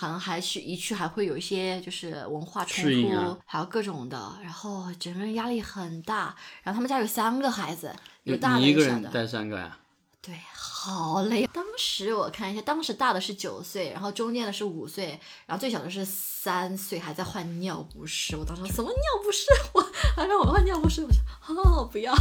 好像还是一去还会有一些就是文化冲突，啊还有各种的，然后整个人压力很大。然后他们家有三个孩子，有大的你一个人带三个呀？对，好累。当时我看一下，当时大的是九岁，然后中间的是五岁，然后最小的是三岁，还在换尿不湿。我当时什么尿不湿？我还让我换尿不湿，我说哦不要。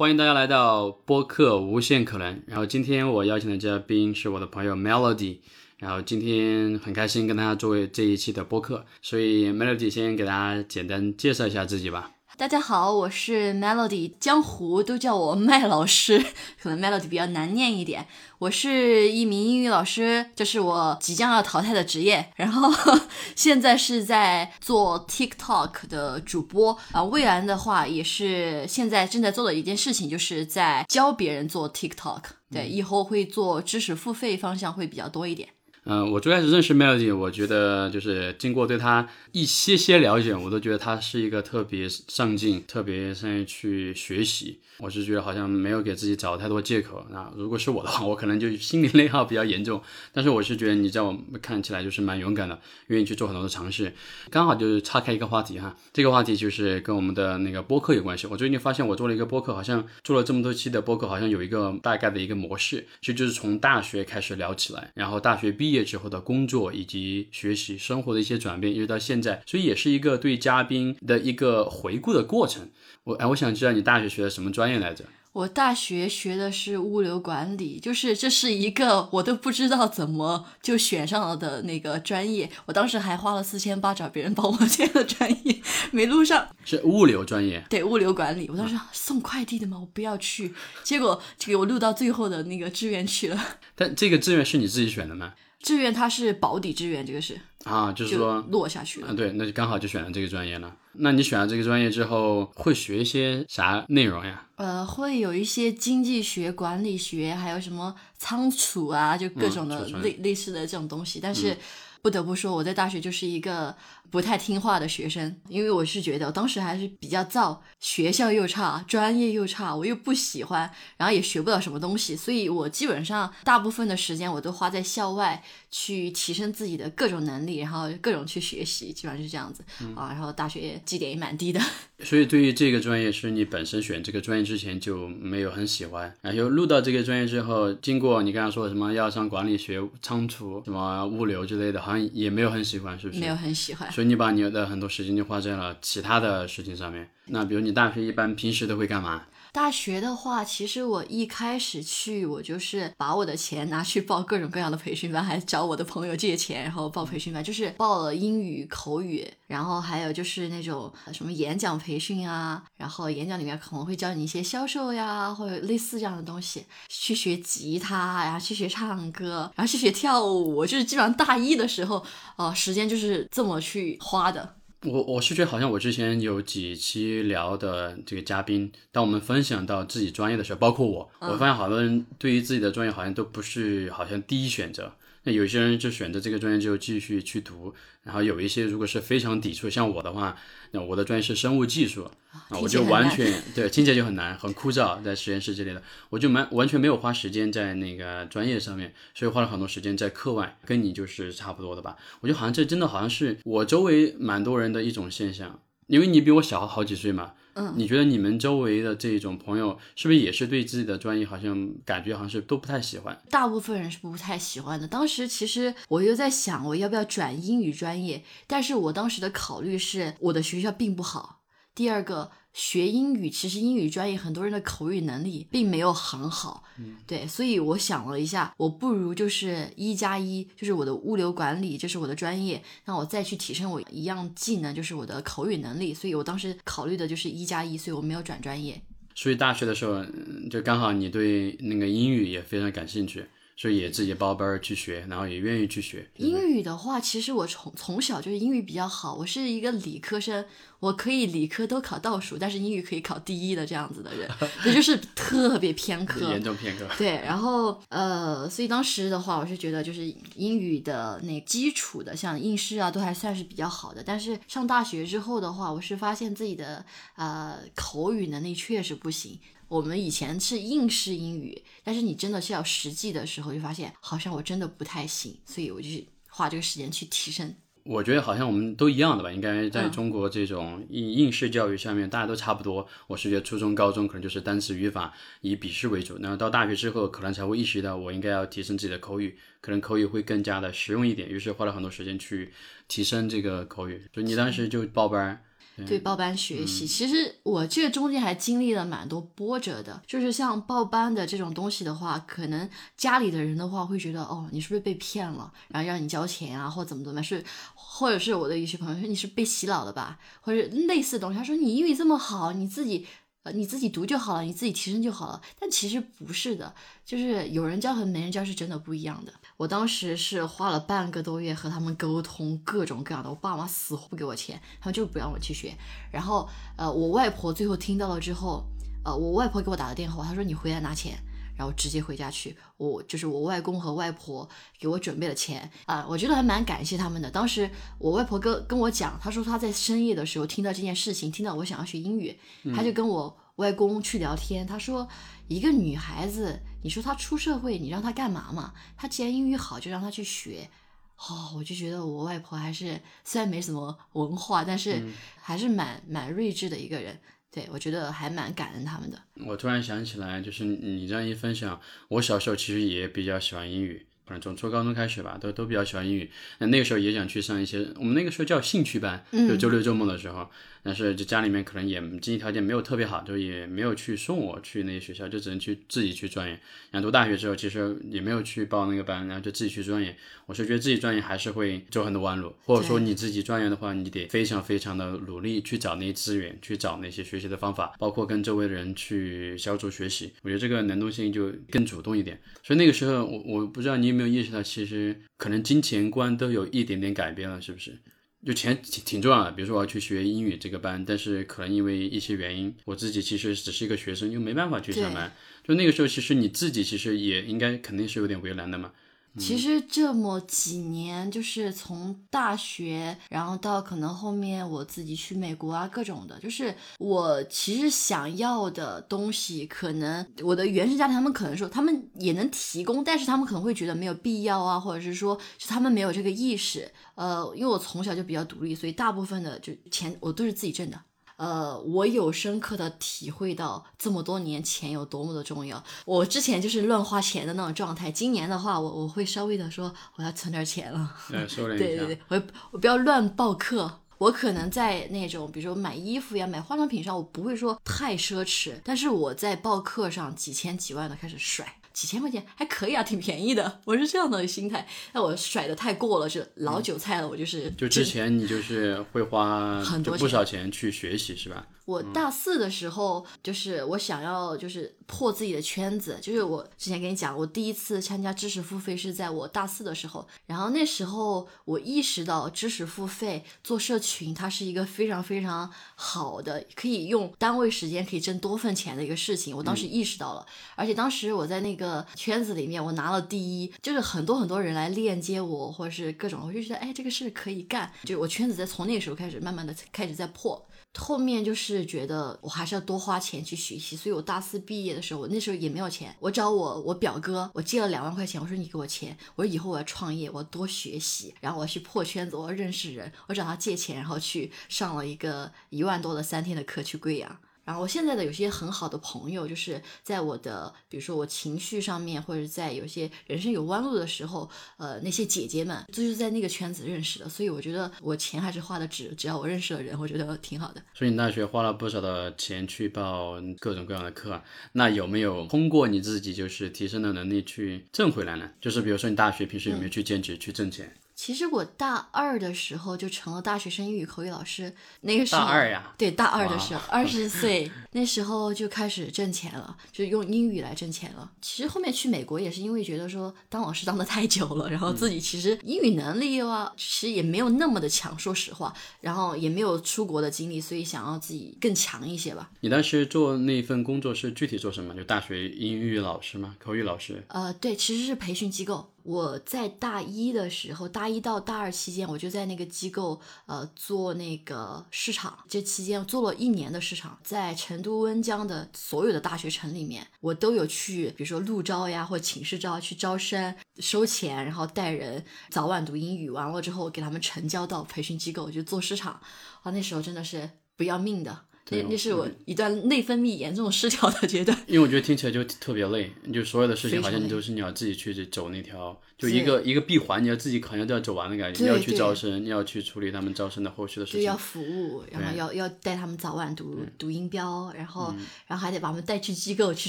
欢迎大家来到播客无限可能。然后今天我邀请的嘉宾是我的朋友 Melody。然后今天很开心跟大家作为这一期的播客，所以 Melody 先给大家简单介绍一下自己吧。大家好，我是 Melody，江湖都叫我麦老师，可能 Melody 比较难念一点。我是一名英语老师，这是我即将要淘汰的职业。然后 现在是在做 TikTok 的主播啊，未来的话也是现在正在做的一件事情，就是在教别人做 TikTok。对，以后会做知识付费方向会比较多一点。嗯、我最开始认识 Melody，我觉得就是经过对她一些些了解，我都觉得她是一个特别上进、特别善于去学习。我是觉得好像没有给自己找太多借口。那如果是我的话，我可能就心理内耗比较严重。但是我是觉得你在我看起来就是蛮勇敢的，愿意去做很多的尝试。刚好就是岔开一个话题哈，这个话题就是跟我们的那个播客有关系。我最近发现我做了一个播客，好像做了这么多期的播客，好像有一个大概的一个模式，其实就是从大学开始聊起来，然后大学毕业业之后的工作以及学习生活的一些转变，一直到现在，所以也是一个对嘉宾的一个回顾的过程。我哎，我想知道你大学学的什么专业来着？我大学学的是物流管理，就是这是一个我都不知道怎么就选上了的那个专业。我当时还花了四千八找别人帮我填的专业，没录上。是物流专业。对，物流管理，我当时送快递的嘛，我不要去，结果给我录到最后的那个志愿去了。但这个志愿是你自己选的吗？志愿它是保底志愿，这个是啊，就是就说，落下去了。啊，对，那就刚好就选了这个专业了。那你选了这个专业之后，会学一些啥内容呀？呃，会有一些经济学、管理学，还有什么仓储啊，就各种的类、类似的这种东西。但是不得不说，我在大学就是一个不太听话的学生，因为我是觉得我当时还是比较燥，学校又差，专业又差，我又不喜欢，然后也学不到什么东西，所以我基本上大部分的时间我都花在校外去提升自己的各种能力，然后各种去学习，基本上就是这样子、啊。然后大学绩点也蛮低的。所以对于这个专业，是你本身选这个专业之前就没有很喜欢，然后录到这个专业之后，经过你刚刚说的什么要上管理学、仓储、什么物流之类的，好像也没有很喜欢，是不是？没有很喜欢。所以你把你的很多时间就花在了其他的事情上面。那比如你大学一般平时都会干嘛？大学的话，其实我一开始去，我就是把我的钱拿去报各种各样的培训班，还找我的朋友借钱，然后报培训班，就是报了英语、口语，然后还有就是那种什么演讲培训啊，然后演讲里面可能会教你一些销售呀，或者类似这样的东西，去学吉他，然后去学唱歌，然后去学跳舞，就是基本上大一的时候，哦、时间就是这么去花的。我我是觉得好像我之前有几期聊的这个嘉宾，当我们分享到自己专业的时候，包括我，我发现好多人对于自己的专业好像都不是好像第一选择。那有些人就选择这个专业就继续去读，然后有一些如果是非常抵触，像我的话，那我的专业是生物技术，啊，我就完全对听起来就很难，很枯燥，在实验室之类的，我就蛮完全没有花时间在那个专业上面，所以花了很多时间在课外，跟你就是差不多的吧。我觉得好像这真的好像是我周围蛮多人的一种现象，因为你比我小好几岁嘛。嗯，你觉得你们周围的这种朋友是不是也是对自己的专业好像感觉好像是都不太喜欢？大部分人是不太喜欢的。当时其实我又在想，我要不要转英语专业？但是我当时的考虑是，我的学校并不好。第二个，学英语其实英语专业很多人的口语能力并没有很好，嗯对，所以我想了一下，我不如就是一加一，就是我的物流管理，这是我的专业，那我再去提升我一样技能，就是我的口语能力。所以我当时考虑的就是一加一，所以我没有转专业。所以大学的时候，嗯就刚好你对那个英语也非常感兴趣，所以也自己报班儿去学，然后也愿意去学。英语的话，其实我从从小就是英语比较好，我是一个理科生，我可以理科都考倒数，但是英语可以考第一的这样子的人，这就是特别偏科。严重偏科。对，然后呃，所以当时的话，我是觉得就是英语的那基础的，像应试啊，都还算是比较好的。但是上大学之后的话，我是发现自己的呃口语能力确实不行。我们以前是应试英语，但是你真的是要实际的时候，就发现好像我真的不太行，所以我就花这个时间去提升。我觉得好像我们都一样的吧，应该在中国这种应应试教育下面，大家都差不多。我是觉得初中、高中可能就是单词、语法以笔试为主，然后到大学之后，可能才会意识到我应该要提升自己的口语，可能口语会更加的实用一点，于是花了很多时间去提升这个口语。就你当时就报班。对报班学习，其实我这个中间还经历了蛮多波折的。就是像报班的这种东西的话，可能家里的人的话会觉得，哦，你是不是被骗了，然后让你交钱啊，或怎么怎么，是，或者是我的一些朋友说你是被洗脑了吧，或者类似的东西。他说你英语这么好，你自己。呃，你自己读就好了，你自己提升就好了。但其实不是的，就是有人教和没人教是真的不一样的。我当时是花了半个多月和他们沟通各种各样的，我爸妈死活不给我钱，他们就不让我去学。然后，呃，我外婆最后听到了之后，呃，我外婆给我打了电话，她说你回来拿钱。然后直接回家去，我就是我外公和外婆给我准备了钱啊，我觉得还蛮感谢他们的。当时我外婆跟跟我讲，她说她在深夜的时候听到这件事情，听到我想要学英语，她就跟我外公去聊天。她说一个女孩子，你说她出社会，你让她干嘛嘛？她既然英语好，就让她去学。哦，我就觉得我外婆还是虽然没什么文化，但是还是蛮蛮睿智的一个人。对，我觉得还蛮感恩他们的。我突然想起来，就是你这样一分享，我小时候其实也比较喜欢英语。可能从初高中开始吧，都都比较喜欢英语。那那个时候也想去上一些，我们那个时候叫兴趣班，就周六周末的时候。但是就家里面可能也经济条件没有特别好，就也没有去送我去那些学校，就只能去自己去钻研。然后读大学之后，其实也没有去报那个班，然后就自己去钻研。我是觉得自己钻研还是会走很多弯路，或者说你自己钻研的话，你得非常非常的努力去找那些资源，去找那些学习的方法，包括跟周围的人去小组学习。我觉得这个能动性就更主动一点。所以那个时候，我我不知道你有没有意识到，其实可能金钱观都有一点点改变了，是不是？就钱挺挺重要的，比如说我要去学英语这个班，但是可能因为一些原因，我自己其实只是一个学生，又没办法去上班。就那个时候，其实你自己其实也应该肯定是有点为难的嘛。其实这么几年，就是从大学，然后到可能后面我自己去美国啊，各种的，就是我其实想要的东西，可能我的原生家庭他们可能说他们也能提供，但是他们可能会觉得没有必要啊，或者是说是他们没有这个意识。呃，因为我从小就比较独立，所以大部分的就钱我都是自己挣的。呃，我有深刻的体会到这么多年钱有多么的重要。我之前就是乱花钱的那种状态，今年的话，我我会稍微的说我要存点钱了。对，对对，我我不要乱报课。我可能在那种比如说买衣服呀、买化妆品上，我不会说太奢侈，但是我在报课上几千几万的开始甩。几千块钱还可以啊，挺便宜的。我是这样的心态，那我甩的太过了，是老韭菜了。我就是，就之前你就是会花很多不少钱去学习，是吧？我大四的时候，就是我想要就是破自己的圈子，就是我之前跟你讲，我第一次参加知识付费是在我大四的时候，然后那时候我意识到知识付费做社群，它是一个非常非常好的，可以用单位时间可以挣多份钱的一个事情。我当时意识到了，而且当时我在那个圈子里面，我拿了第一，就是很多很多人来链接我，或者是各种，我就觉得哎，这个事可以干，就我圈子在从那个时候开始慢慢的开始在破。后面就是觉得我还是要多花钱去学习，所以我大四毕业的时候，我那时候也没有钱，我找我我表哥，我借了两万块钱，我说你给我钱，我说以后我要创业，我要多学习，然后我要去破圈子，我要认识人，我找他借钱，然后去上了一个一万多的三天的课去贵阳。然后我现在的有些很好的朋友，就是在我的，比如说我情绪上面，或者在有些人生有弯路的时候，呃，那些姐姐们就是在那个圈子认识的，所以我觉得我钱还是花的值，只要我认识了人，我觉得挺好的。所以你大学花了不少的钱去报各种各样的课，那有没有通过你自己就是提升的能力去挣回来呢？就是比如说你大学平时有没有去兼职去挣钱？其实我大二的时候就成了大学生英语口语老师，那个时候大二呀，对大二的时候，二十岁，那时候就开始挣钱了，就用英语来挣钱了。其实后面去美国也是因为觉得说当老师当的太久了，然后自己其实英语能力啊，其实也没有那么的强，说实话，然后也没有出国的经历，所以想要自己更强一些吧。你当时做那份工作是具体做什么？就大学英语老师吗？口语老师？呃，对，其实是培训机构。我在大一的时候，大一到大二期间，我就在那个机构呃做那个市场。这期间做了一年的市场，在成都温江的所有的大学城里面，我都有去，比如说录招呀，或寝室招去招生，收钱，然后带人早晚读英语，完了之后给他们成交到培训机构，就做市场。啊，那时候真的是不要命的。那那是我一段内分泌严重失调的阶段，因为我觉得听起来就特别累，就所有的事情好像都是你要自己去走那条，就一个一个闭环，你要自己好像都要走完的感觉。你要去招生，你要去处理他们招生的后续的事情，要服务，然后要要带他们早晚读读音标，然后然后还得把他们带去机构去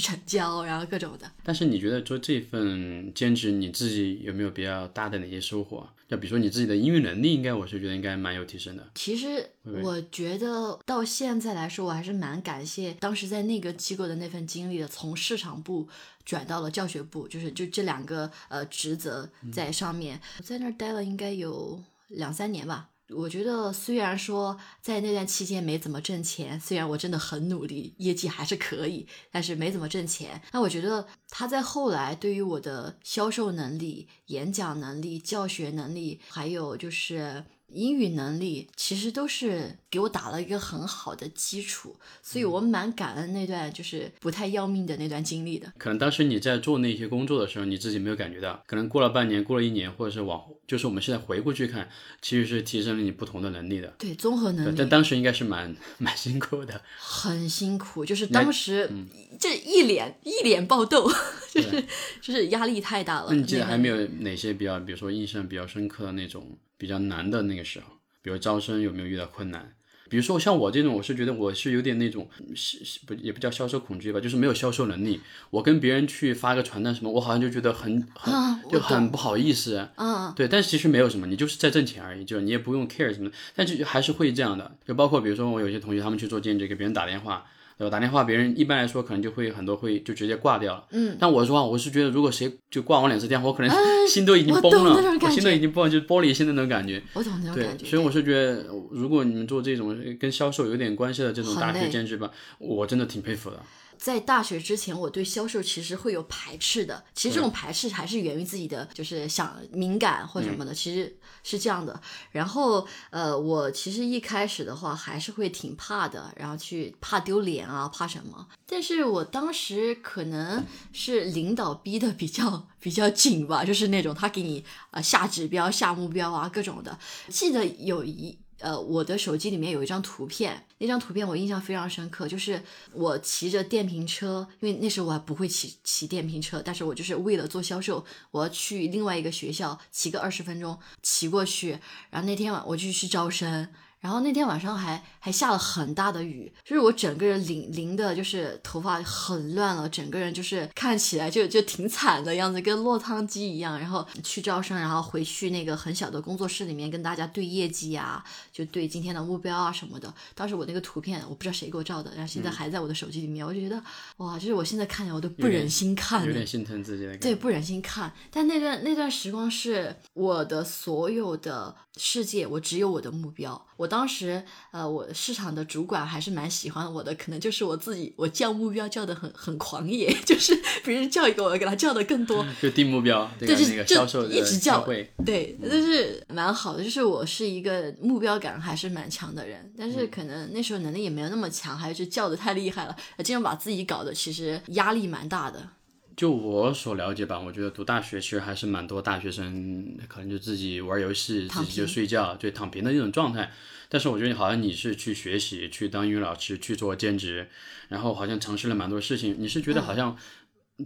成交，然后各种的。但是你觉得做这份兼职，你自己有没有比较大的哪些收获？就比如说你自己的英语能力，应该我是觉得应该蛮有提升的。其实我觉得到现在来说，我还是蛮感谢当时在那个机构的那份经历的，从市场部转到了教学部，就是就这两个呃职责在上面，在那儿待了应该有两三年吧。我觉得虽然说在那段期间没怎么挣钱，虽然我真的很努力，业绩还是可以，但是没怎么挣钱。那我觉得他在后来对于我的销售能力、演讲能力、教学能力，还有就是。英语能力其实都是给我打了一个很好的基础，所以我蛮感恩那段就是不太要命的那段经历的。可能当时你在做那些工作的时候，你自己没有感觉到，可能过了半年，过了一年，或者是往，就是我们现在回过去看，其实是提升了你不同的能力的。对，综合能力。但当时应该是蛮 蛮辛苦的。很辛苦，就是当时这一脸一脸爆痘，就是就是压力太大了。那你记得还没有哪些比较，比如说印象比较深刻的那种？比较难的那个时候，比如招生有没有遇到困难？比如说像我这种，我是觉得我是有点那种，是不也不叫销售恐惧吧，就是没有销售能力。我跟别人去发个传单什么，我好像就觉得很很就很不好意思。啊，对，但是其实没有什么，你就是在挣钱而已，就你也不用 care 什么，但是还是会这样的。就包括比如说我有些同学他们去做兼职，给别人打电话。打电话，别人一般来说可能就会很多会就直接挂掉了。嗯，但我说话，我是觉得如果谁就挂我两次电话，我可能 心都已经崩了，我心都已经崩，就是玻璃心的那种感觉。我懂那种感觉。对，所以我是觉得，如果你们做这种跟销售有点关系的这种大学兼职吧，我真的挺佩服的。在大学之前，我对销售其实会有排斥的。其实这种排斥还是源于自己的，就是想敏感或什么的，其实是这样的。然后，呃，我其实一开始的话还是会挺怕的，然后去怕丢脸啊，怕什么。但是我当时可能是领导逼的比较比较紧吧，就是那种他给你啊下指标、下目标啊各种的。记得有一。呃，我的手机里面有一张图片，那张图片我印象非常深刻，就是我骑着电瓶车，因为那时候我还不会骑骑电瓶车，但是我就是为了做销售，我要去另外一个学校骑个二十分钟骑过去，然后那天晚我就去招生。然后那天晚上还还下了很大的雨，就是我整个人淋淋的，就是头发很乱了，整个人就是看起来就就挺惨的样子，跟落汤鸡一样。然后去招生，然后回去那个很小的工作室里面跟大家对业绩啊，就对今天的目标啊什么的。当时我那个图片我不知道谁给我照的，然后现在还在我的手机里面，我就觉得哇，就是我现在看见我都不忍心看，有点心疼自己的。对，不忍心看。但那段那段时光是我的所有的世界，我只有我的目标。我当时，呃，我市场的主管还是蛮喜欢我的，可能就是我自己，我叫目标叫的很很狂野，就是别人叫一个，我给他叫的更多，就定目标，对，就那个销售一直叫，对，就是蛮好的，就是我是一个目标感还是蛮强的人，但是可能那时候能力也没有那么强，还是叫的太厉害了，经常把自己搞得其实压力蛮大的。就我所了解吧，我觉得读大学其实还是蛮多大学生可能就自己玩游戏，自己就睡觉，对，躺平的那种状态。但是我觉得好像你是去学习，去当英语老师，去做兼职，然后好像尝试了蛮多事情。你是觉得好像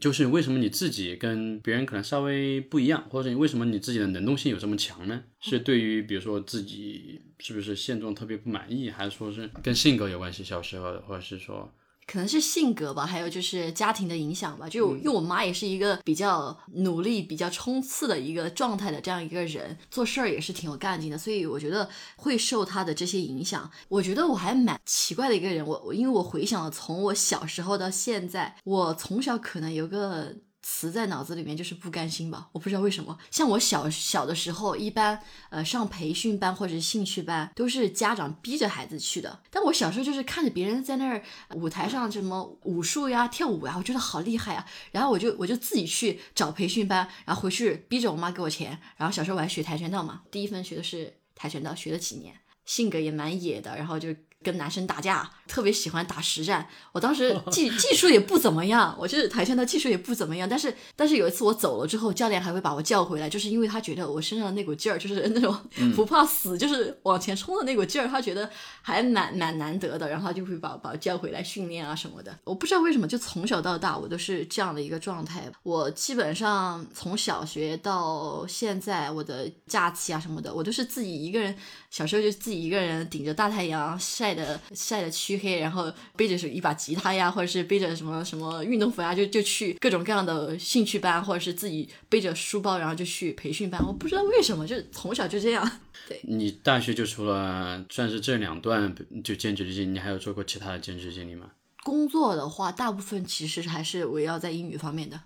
就是为什么你自己跟别人可能稍微不一样，或者为什么你自己的能动性有这么强呢？是对于比如说自己是不是现状特别不满意，还是说是跟性格有关系？小时候或者是说可能是性格吧，还有就是家庭的影响吧。就因为我妈也是一个比较努力、比较冲刺的一个状态的这样一个人，做事儿也是挺有干劲的，所以我觉得会受她的这些影响。我觉得我还蛮奇怪的一个人，我我因为我回想了从我小时候到现在，我从小可能有个。词在脑子里面就是不甘心吧，我不知道为什么。像我小小的时候，一般呃上培训班或者兴趣班都是家长逼着孩子去的。但我小时候就是看着别人在那儿舞台上什么武术呀、跳舞呀，我觉得好厉害啊。然后我就我就自己去找培训班，然后回去逼着我妈给我钱。然后小时候我还学跆拳道嘛，第一份学的是跆拳道，学了几年，性格也蛮野的，然后就。跟男生打架，特别喜欢打实战。我当时 技技术也不怎么样，我就是跆拳道技术也不怎么样。但是但是有一次我走了之后，教练还会把我叫回来，就是因为他觉得我身上的那股劲儿，就是那种不怕死，就是往前冲的那股劲儿，他觉得还蛮蛮难得的。然后他就会把把我叫回来训练啊什么的。我不知道为什么，就从小到大我都是这样的一个状态。我基本上从小学到现在，我的假期啊什么的，我都是自己一个人。小时候就自己一个人顶着大太阳晒的晒的黢黑，然后背着是一把吉他呀，或者是背着什么什么运动服呀，就就去各种各样的兴趣班，或者是自己背着书包，然后就去培训班。我不知道为什么，就从小就这样。对你大学就除了算是这两段就兼职的经历，你还有做过其他的兼职经历吗？工作的话，大部分其实还是围绕在英语方面的，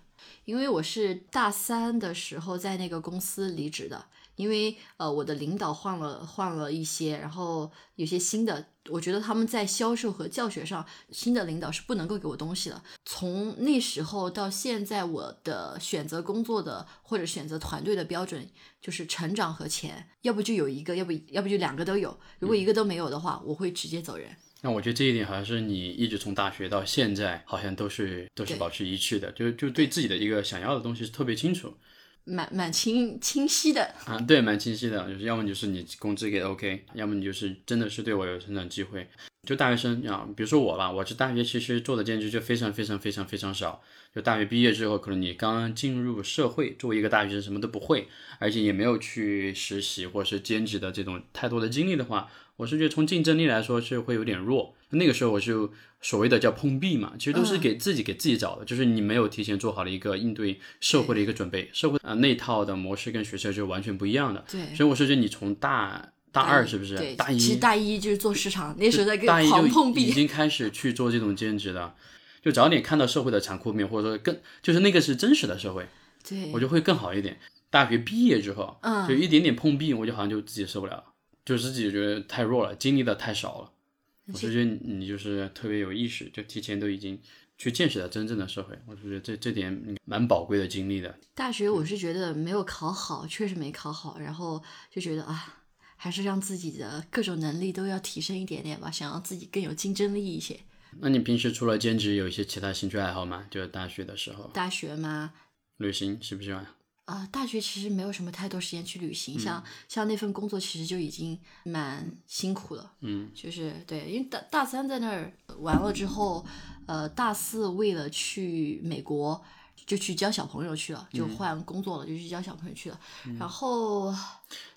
因为我是大三的时候在那个公司离职的。因为呃，我的领导换了换了一些，然后有些新的，我觉得他们在销售和教学上，新的领导是不能够给我东西的。从那时候到现在，我的选择工作的或者选择团队的标准就是成长和钱，要不就有一个，要不要不就两个都有。如果一个都没有的话，我会直接走人。那我觉得这一点好像是你一直从大学到现在，好像都是都是保持一致的，就就对自己的一个想要的东西是特别清楚。蛮蛮清清晰的啊，对，蛮清晰的，就是要么就是你工资给 OK，要么你就是真的是对我有成长机会。就大学生啊，比如说我吧，我这大学其实做的兼职就非常非常非常非常少。就大学毕业之后，可能你刚进入社会，作为一个大学生什么都不会，而且也没有去实习或者是兼职的这种太多的经历的话，我是觉得从竞争力来说是会有点弱。那个时候我就所谓的叫碰壁嘛，其实都是给自己给自己找的，就是你没有提前做好了一个应对社会的一个准备，社会啊那套的模式跟学校就完全不一样的。对，所以我是觉得你从大大二是不是？对，大一其实大一就是做市场，那时候在跟狂碰壁，已经开始去做这种兼职了，就早点看到社会的残酷面，或者说更就是那个是真实的社会，对我就会更好一点。大学毕业之后，嗯，就一点点碰壁，我就好像就自己受不了了，就自己觉得太弱了，经历的太少了。我就觉得你就是特别有意识，就提前都已经去见识了真正的社会。我就觉得这这点蛮宝贵的经历的。大学我是觉得没有考好，确实没考好，然后就觉得啊，还是让自己的各种能力都要提升一点点吧，想让自己更有竞争力一些。那你平时除了兼职，有一些其他兴趣爱好吗？就是大学的时候。大学吗？旅行喜不喜欢？啊，大学其实没有什么太多时间去旅行，像像那份工作其实就已经蛮辛苦了，嗯，就是对，因为大大三在那儿完了之后，呃，大四为了去美国就去教小朋友去了，就换工作了，就去教小朋友去了，然后，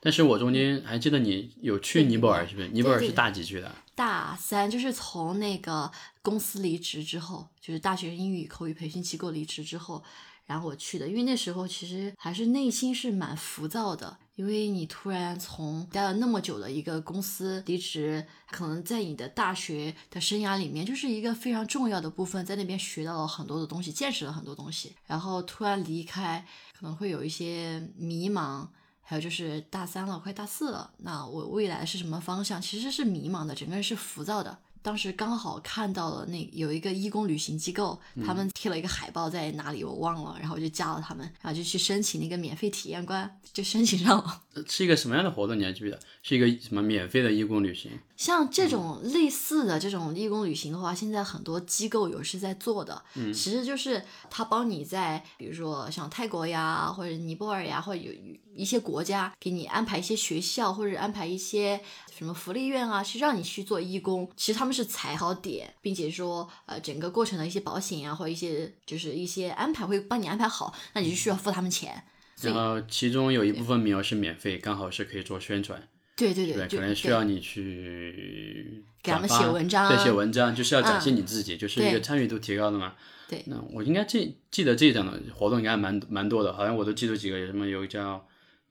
但是我中间还记得你有去尼泊尔，是不是？尼泊尔是大几去的？大三，就是从那个公司离职之后，就是大学英语口语培训机构离职之后。然后我去的，因为那时候其实还是内心是蛮浮躁的，因为你突然从待了那么久的一个公司离职，可能在你的大学的生涯里面就是一个非常重要的部分，在那边学到了很多的东西，见识了很多东西，然后突然离开，可能会有一些迷茫，还有就是大三了，快大四了，那我未来是什么方向，其实是迷茫的，整个人是浮躁的。当时刚好看到了那有一个义工旅行机构，他们贴了一个海报在哪里我忘了，然后我就加了他们，然后就去申请那个免费体验官，就申请上了。是一个什么样的活动？你还记得？是一个什么免费的义工旅行？像这种类似的这种义工旅行的话，现在很多机构有是在做的。嗯，其实就是他帮你在，比如说像泰国呀，或者尼泊尔呀，或者有一些国家给你安排一些学校，或者安排一些什么福利院啊，是让你去做义工。其实他们是踩好点，并且说呃整个过程的一些保险啊，或者一些就是一些安排会帮你安排好，那你就需要付他们钱。然后其中有一部分名额是免费，刚好是可以做宣传。对，对对对，可能需要你去给他们写文章对，写文章就是要展现嗯你自己，就是一个参与度提高的嘛。对那我应该记记得这种的活动应该蛮蛮多的，好像我都记住几个，有什么有个叫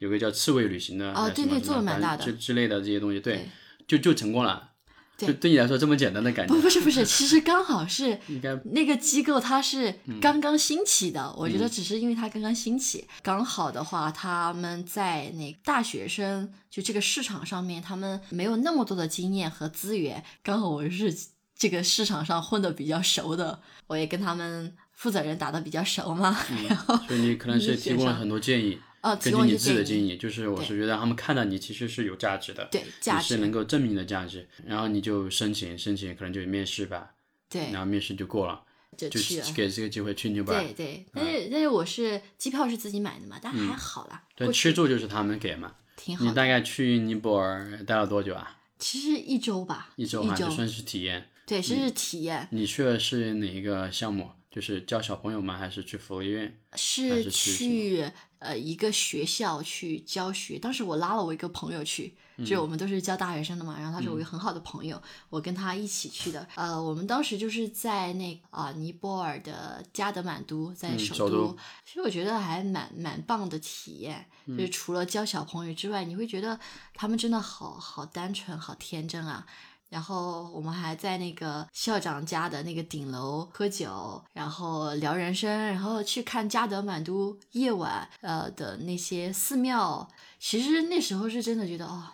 有个叫刺猬旅行的，哦还是什么什么对对做的蛮大的。之之类的这些东西，对，对。就就成功了。对。就对你来说这么简单的感觉。不，不是不是，其实刚好是 那个机构它是嗯刚刚兴起的，我觉得只是因为它刚刚兴起，刚好的话，他们在那大学生就这个市场上面，他们没有那么多的经验和资源，刚好我是这个市场上混的比较熟的，我也跟他们负责人打的比较熟嘛，然后所以你可能是提供了很多建议，呃，根据你自己的些建议，就是我是觉得他们看到你其实是有价值的，对价值，你是能够证明你的价值，然后你就申请，申请可能就面试吧，对然，后面试就过了，就就去了。给这个机会去纽巴。对对，但是但是我是机票是自己买的嘛，但还好啦，嗯对，吃住就是他们给嘛。挺好你。大概去尼泊尔待了多久啊？其实一周吧，一周一哈，就算是体验。对，是体验，你去的是哪一个项目？就是教小朋友吗？还是去福利院？是去呃一个学校去教学。当时我拉了我一个朋友去，嗯就我们都是教大学生的嘛，然后他是我一个很好的朋友，我跟他一起去的。呃，我们当时就是在那啊、尼泊尔的加德满都，在嗯首首都其实我觉得还蛮蛮棒的体验，嗯就是除了教小朋友之外，你会觉得他们真的好好单纯，好天真啊。然后我们还在那个校长家的那个顶楼喝酒，然后聊人生，然后去看加德满都夜晚呃的那些寺庙。其实那时候是真的觉得哦，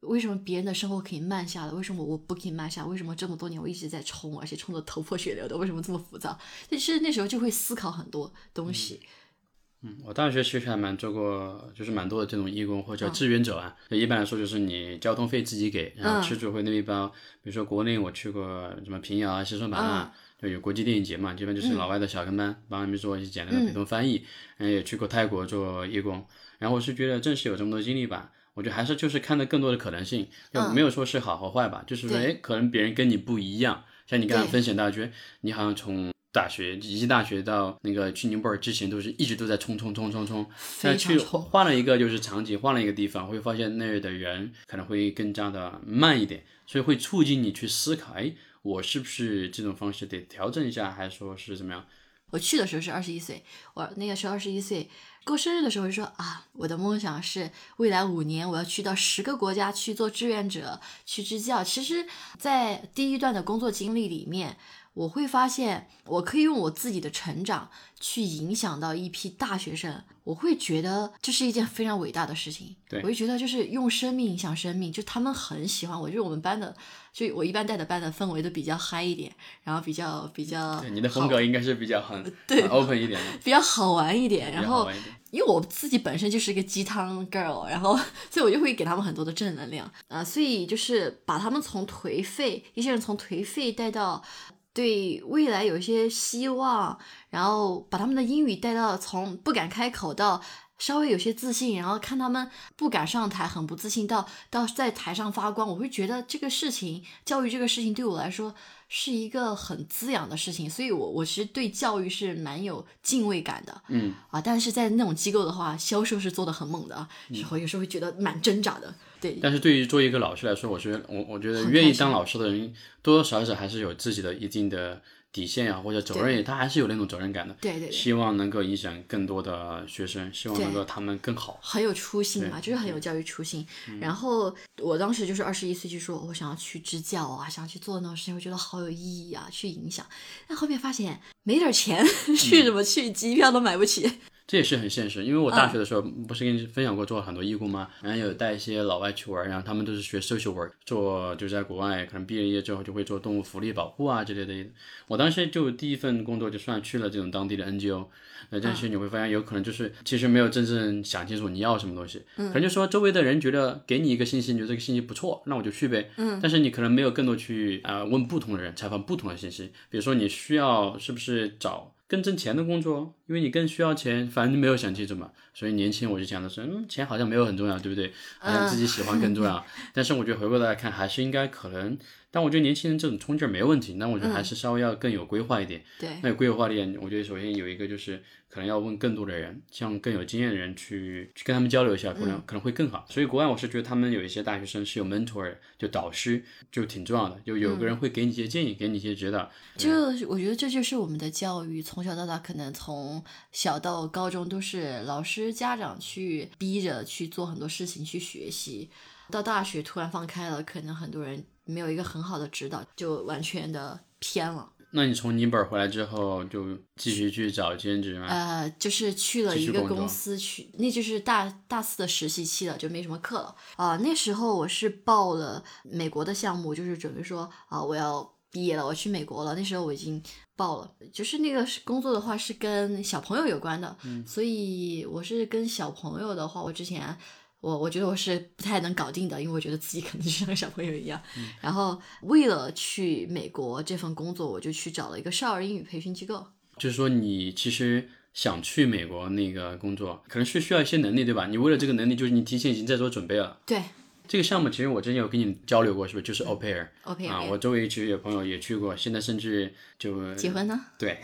为什么别人的生活可以慢下来，为什么我不可以慢下？为什么这么多年我一直在冲，而且冲得头破血流的？为什么这么浮躁？但是那时候就会思考很多东西。我大学其实还蛮做过，就是蛮多的这种义工嗯或者叫志愿者啊。就一般来说，就是你交通费自己给，然嗯后吃住会那一包。比如说国内我去过什么平遥啊、西双版纳，嗯就有国际电影节嘛，基本就是老外的小跟班，帮他们做一些简单的陪同翻译。然后也去过泰国做义工。然后我是觉得，正是有这么多经历吧，我觉得还是就是看到更多的可能性，就没有说是好和坏吧，就是说，嗯对哎，可能别人跟你不一样。像你刚才对分享到，觉得你好像从大学一级大学到那个去尼泊尔之前，都是一直都在冲冲冲冲冲。但去换了一个就是场景，换了一个地方，会发现那儿的人可能会更加的慢一点，所以会促进你去思考，哎，我是不是这种方式得调整一下，还是说是怎么样？我去的时候是二十一岁，我那个时候二十一岁，过生日的时候就说啊，我的梦想是未来五年我要去到十个国家去做志愿者，去支教。其实，在第一段的工作经历里面，我会发现我可以用我自己的成长去影响到一批大学生，我会觉得这是一件非常伟大的事情。对我就觉得就是用生命影响生命，就他们很喜欢我，就是我们班的，就我一般带的班的氛围都比较嗨一点，然后比较比较对，你的风格应该是比较很对很 open 一点，比较好玩一点，然后。因为我自己本身就是一个鸡汤 girl，然后所以我就会给他们很多的正能量啊、所以就是把他们从颓废，一些人从颓废带到对未来有一些希望，然后把他们的英语带到从不敢开口到。稍微有些自信，然后看他们不敢上台，很不自信，到到在台上发光，我会觉得这个事情，教育这个事情对我来说是一个很滋养的事情，所以我我其实对教育是蛮有敬畏感的。嗯，啊，但是在那种机构的话，销售是做的很猛的啊，时候有时候会觉得蛮挣扎的。对，但是对于做一个老师来说，我觉得我我觉得愿意当老师的人，多多少少还是有自己的一定的底线啊，或者责任，他还是有那种责任感的。对对对，希望能够影响更多的学生，希望能够他们更好。很有初心嘛，就是很有教育初心。然后我当时就是二十一岁就说，我想要去支教啊，想要去做那种事情，我觉得好有意义啊，去影响。但后面发现没点钱，去什么去，机票都买不起。这也是很现实，因为我大学嗯的时候不是跟你分享过做了很多义工吗？然后有带一些老外去玩，然后他们都是学 social work，做就在国外，可能毕了业之后就会做动物福利保护啊之类的。我当时就第一份工作就算去了这种当地的 NGO，那但是你会发现有可能就是其实没有真正想清楚你要什么东西，可能就说周围的人觉得给你一个信息，你觉得这个信息不错，那我就去呗。嗯，但是你可能没有更多去啊、呃问不同的人，采访不同的信息，比如说你需要是不是找。更挣钱的工作，因为你更需要钱，反正没有想清楚嘛。所以年轻我就想的是，嗯，钱好像没有很重要，对不对？好像自己喜欢更重要。但是我觉得回过头来看，还是应该可能但我觉得年轻人这种冲劲儿没问题，那我觉得还是稍微要更有规划一点。对，那有规划一点，我觉得首先有一个就是可能要问更多的人，像更有经验的人去去跟他们交流一下，可能、可能会更好。所以国外我是觉得他们有一些大学生是有 mentor，就导师，就挺重要的，就有个人会给你一些建议，给你一些指导。就我觉得这就是我们的教育，从小到大，可能从小到高中都是老师、家长去逼着去做很多事情去学习，到大学突然放开了，可能很多人没有一个很好的指导，就完全的偏了。那你从尼泊尔回来之后，就继续去找兼职吗？呃，就是去了一个公司去，那就是大大四的实习期了，就没什么课了啊、那时候我是报了美国的项目，就是准备说啊、我要毕业了，我去美国了。那时候我已经报了，就是那个是工作的话是跟小朋友有关的，嗯所以我是跟小朋友的话，我之前。我我觉得我是不太能搞定的，因为我觉得自己可能就像个小朋友一样。然后为了去美国这份工作，我就去找了一个少儿英语培训机构。就是说你其实想去美国那个工作，可能是需要一些能力，对吧？你为了这个能力，就是你提前已经在做准备了。对这个项目其实我之前有跟你交流过，是不是？就是 au pair，OK，啊，我周围其实有朋友也去过，现在甚至就结婚呢？对，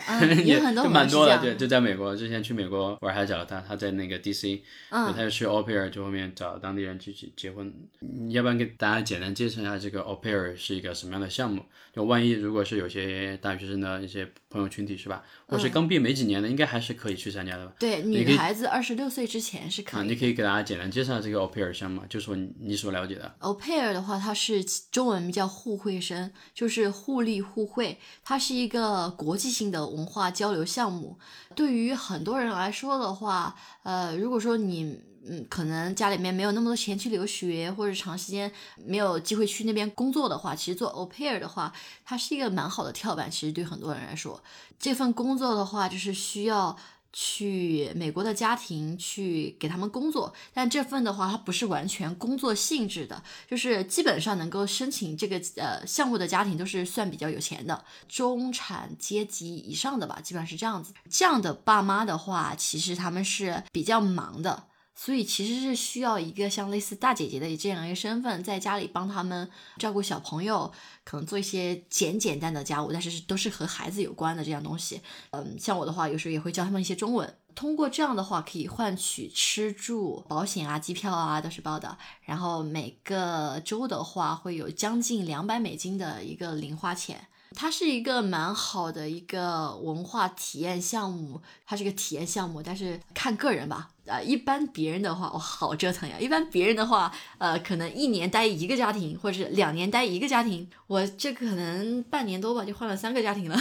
有很多 就蛮多的，对，就在美国。之前去美国玩还找了他，他在那个 DC，嗯他就去 au pair，就后面找当地人去结结婚。你要不然给大家简单介绍一下这个 au pair 是一个什么样的项目？就万一如果是有些大学生的一些朋友群体是吧，或嗯是刚毕业没几年的，应该还是可以去参加的吧？对，女孩子二十六岁之前是可啊，以啊。你可以给大家简单介绍这个 au pair 项目，就说你你所了解的。au pair 的话，它是中文名叫互惠生，就是互利互惠。它是一个国际性的文化交流项目。对于很多人来说的话，呃，如果说你嗯，可能家里面没有那么多钱去留学，或者长时间没有机会去那边工作的话，其实做 au pair 的话，它是一个蛮好的跳板。其实对很多人来说，这份工作的话，就是需要去美国的家庭去给他们工作，但这份的话，它不是完全工作性质的，就是基本上能够申请这个呃项目的家庭都是算比较有钱的，中产阶级以上的吧，基本上是这样子。这样的爸妈的话，其实他们是比较忙的。所以其实是需要一个像类似大姐姐的这样一个身份，在家里帮他们照顾小朋友，可能做一些简简单的家务，但是都是和孩子有关的这样东西。嗯，像我的话，有时候也会教他们一些中文。通过这样的话，可以换取吃住、保险啊、机票啊都是包的。然后每个周的话，会有将近两百美金的一个零花钱。它是一个蛮好的一个文化体验项目，它是个体验项目，但是看个人吧。呃，一般别人的话，我，好折腾呀！一般别人的话，呃，可能一年待一个家庭，或者是两年待一个家庭，我这可能半年多吧，就换了三个家庭了。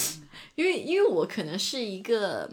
因为因为我可能是一个，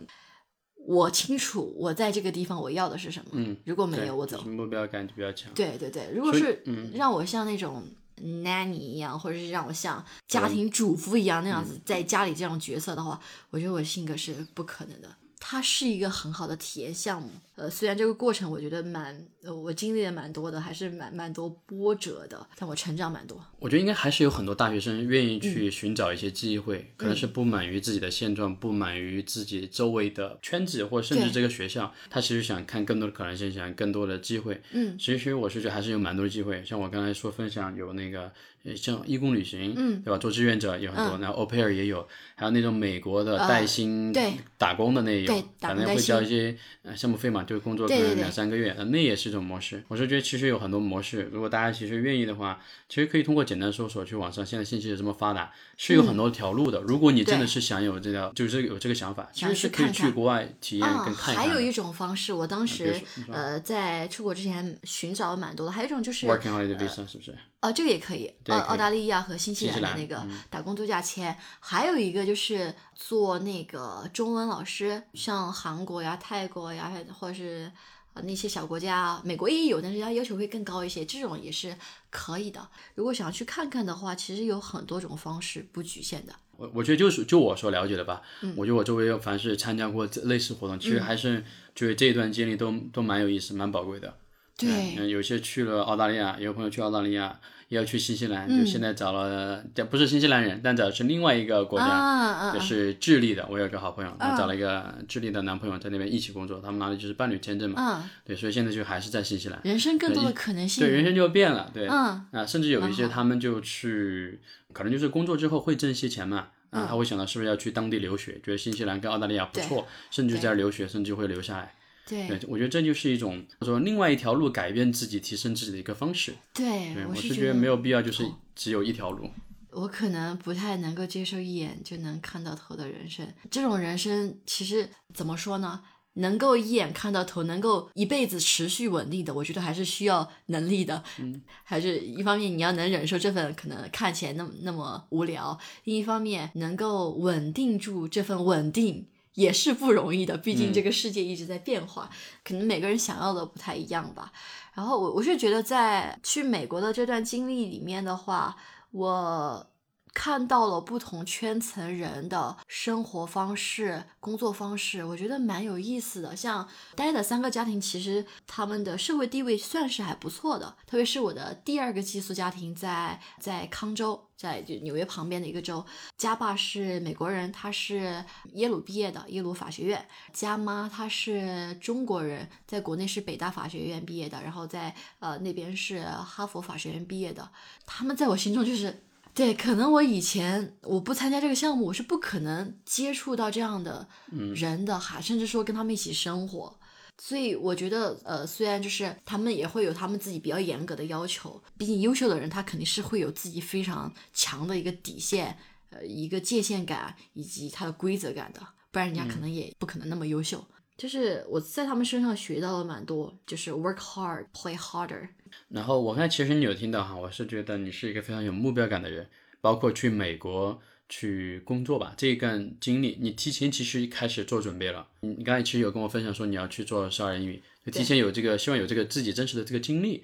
我清楚我在这个地方我要的是什么，嗯，如果没有我走就。是目标感就比较强。对对对，如果是嗯让我像那种 nanny 一样，或者是让我像家庭主妇一样那样子在家里这种角色的话，我觉得我性格是不可能的。它是一个很好的体验项目，呃，虽然这个过程我觉得蛮，呃，我经历了蛮多的，还是蛮蛮多波折的，但我成长蛮多。我觉得应该还是有很多大学生愿意嗯去寻找一些机会，可能是不满于自己的现状，不满于自己周围的圈子，或甚至这个学校，他其实想看更多的可能性，想更多的机会。嗯，其实我是觉得还是有蛮多的机会，像我刚才说分享有那个呃像义工旅行，嗯，对吧？做志愿者有很多，然后 pair 也有，还有那种美国的带薪、呃对打工的那也有对，打反正会交一些呃项目费嘛，就是工作可能两三个月，呃那也是一种模式。我是觉得其实有很多模式，如果大家其实愿意的话，其实可以通过简单搜索去网上，现在信息也这么发达，是有很多条路的。如果你真的是想有这条，就是有这个想法，其实是可以去国外体验啊，跟看一看的。还有一种方式，我当时呃在出国之前寻找了蛮多的，还有一种就是。Working holiday visa 是不是？哦，这个也可以，澳澳大利亚和新西兰的那个打工度假签，还有一个就是做那个中文老师，像韩国呀、泰国呀，或者是呃那些小国家，美国也有，但是它要求会更高一些，这种也是可以的。如果想要去看看的话，其实有很多种方式，不局限的。我我觉得就是就我所了解的吧，嗯我觉得我周围凡是参加过这类似活动，其实还是觉得这一段经历都都蛮有意思、蛮宝贵的。对，嗯，有些去了澳大利亚，也有朋友去澳大利亚，也要去新西兰，嗯就现在找了，这不是新西兰人，但找的是另外一个国家，也是智利的。我有个好朋友，他啊找了一个智利的男朋友在那边一起工作，他们拿的就是伴侣签证嘛。嗯，对，所以现在就还是在新西兰。人生更多的可能性。对，人生就变了。对，嗯啊，甚至有一些他们就去，可能就是工作之后会挣一些钱嘛，啊，他会想到是不是要去当地留学，觉得新西兰跟澳大利亚不错，甚至在留学，甚至会留下来。对对，我觉得这就是一种说另外一条路改变自己、提升自己的一个方式。对对，，我是是觉得没有必要就是只有一条路。我可能不太能够接受一眼就能看到头的人生，这种人生其实怎么说呢？能够一眼看到头，能够一辈子持续稳定的，我觉得还是需要能力的。嗯，还是一方面你要能忍受这份可能看起来那么那么无聊，另一方面能够稳定住这份稳定。也是不容易的，毕竟这个世界一直在变化，可能每个人想要的不太一样吧。然后我我是觉得，在去美国的这段经历里面的话，我看到了不同圈层人的生活方式、工作方式，我觉得蛮有意思的。像待的三个家庭，其实他们的社会地位算是还不错的，特别是我的第二个寄宿家庭在在康州，在就纽约旁边的一个州。家爸是美国人，他是耶鲁毕业的，耶鲁法学院。家妈她是中国人，在国内是北大法学院毕业的，然后在呃那边是哈佛法学院毕业的。他们在我心中就是。对，可能我以前我不参加这个项目，我是不可能接触到这样的人的，哈甚至说跟他们一起生活。所以我觉得，呃，虽然就是他们也会有他们自己比较严格的要求，毕竟优秀的人他肯定是会有自己非常强的一个底线，呃，一个界限感以及他的规则感的，不然人家可能也不可能那么优秀。就是我在他们身上学到了蛮多，就是 work hard, play harder。然后我看其实你有听到哈，我是觉得你是一个非常有目标感的人，包括去美国去工作吧，这一段经历你提前其实开始做准备了。你你刚才其实有跟我分享说你要去做少儿英语，就提前有这个希望有这个自己真实的这个经历。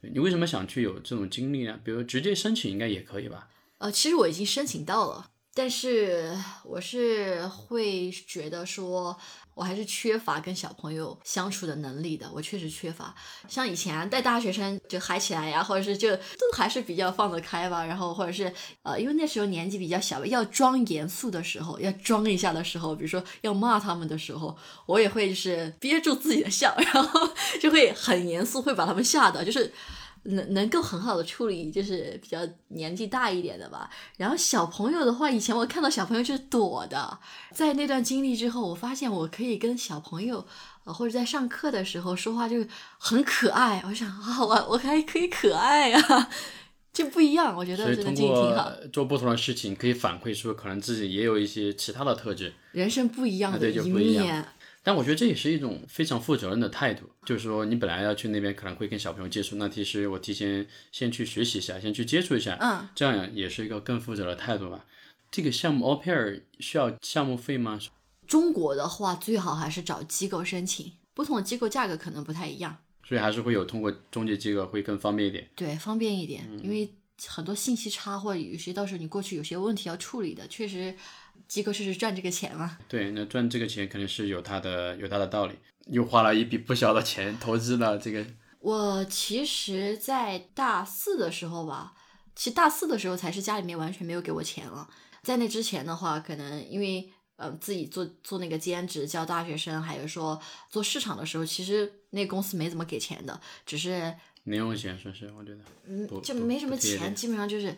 你为什么想去有这种经历呢？比如直接申请应该也可以吧？呃，其实我已经申请到了，但是我是会觉得说，我还是缺乏跟小朋友相处的能力的，我确实缺乏。像以前带大学生就嗨起来呀，或者是就都还是比较放得开吧，然后或者是呃，因为那时候年纪比较小，要装严肃的时候，要装一下的时候，比如说要骂他们的时候，我也会就是憋住自己的笑，然后就会很严肃，会把他们吓到，就是。能能够很好的处理，就是比较年纪大一点的吧。然后小朋友的话，以前我看到小朋友就是躲的，在那段经历之后，我发现我可以跟小朋友，呃，或者在上课的时候说话就很可爱。我想啊，我我还可以可爱啊，就不一样。我觉得这个经历挺好，过做不同的事情，可以反馈出可能自己也有一些其他的特质。人生不一样的一面。但我觉得这也是一种非常负责任的态度，就是说你本来要去那边可能会跟小朋友接触，那其实我提前先去学习一下，先去接触一下，嗯，这样也是一个更负责的态度吧。这个项目 au pair 需要项目费吗？中国的话，最好还是找机构申请，不同的机构价格可能不太一样。所以还是会有通过中介机构会更方便一点。对，方便一点，因为很多信息差或者有些到时候你过去有些问题要处理的，确实机构就是赚这个钱嘛。对，那赚这个钱肯定是有它的有它的道理，又花了一笔不小的钱投资了这个。我其实，在大四的时候吧，其实大四的时候才是家里面完全没有给我钱了。在那之前的话，可能因为呃自己做做那个兼职教大学生，还有说做市场的时候，其实那公司没怎么给钱的，只是零用钱算是我觉得，嗯就没什么钱，基本上就是。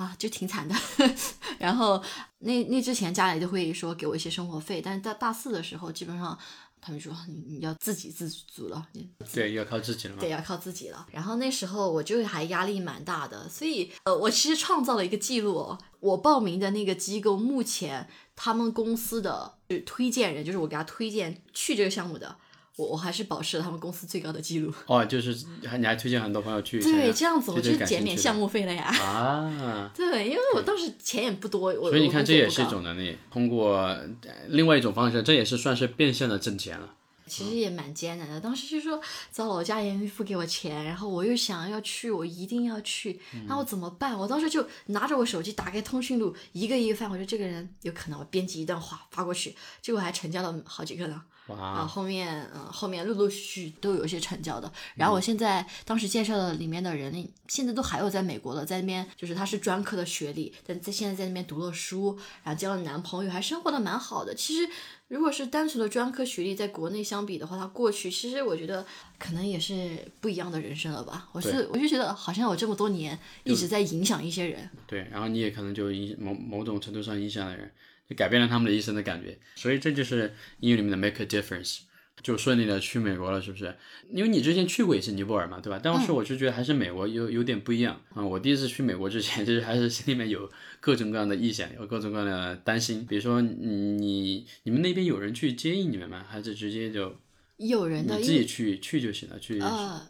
啊，就挺惨的。然后那那之前家里都会说给我一些生活费，但是到大四的时候，基本上他们说你你要自给自足了，你对，要靠自己了嘛对，。要靠自己了。然后那时候我就还压力蛮大的，所以呃，我其实创造了一个记录哦。我报名的那个机构，目前他们公司的就推荐人，就是我给他推荐去这个项目的，我我还是保持了他们公司最高的记录。哦，就是还你还推荐很多朋友去，对，这样子我就减免项目费了呀。啊。对，因为我当时钱也不多，我所以你看，这也是一种能力，通过呃另外一种方式，这也是算是变相的挣钱了。其实也蛮艰难的。当时就说，找老，家里人付给我钱，然后我又想要去，我一定要去，那我怎么办？我当时就拿着我手机，打开通讯录，一个一个翻。我说这个人有可能，我编辑一段话发过去，结果还成交了好几个呢。啊，后面嗯，后面陆陆续续都有一些成交的。然后我现在当时介绍的里面的人，现在都还有在美国的，在那边就是他是专科的学历，但在现在在那边读了书，然后交了男朋友，还生活的蛮好的。其实如果是单纯的专科学历，在国内相比的话，他过去其实我觉得可能也是不一样的人生了吧。我是我就觉得好像我这么多年一直在影响一些人。对，然后你也可能就影某某种程度上影响了人。改变了他们的一生的感觉，所以这就是英语里面的 make a difference，就顺利的去美国了，是不是？因为你之前去过也是尼泊尔嘛，对吧？当时我就觉得还是美国有有点不一样啊。我第一次去美国之前，就是还是心里面有各种各样的意想，有各种各样的担心。比如说，你你们那边有人去接应你们吗？还是直接就？有人的，你自己去去就行了。去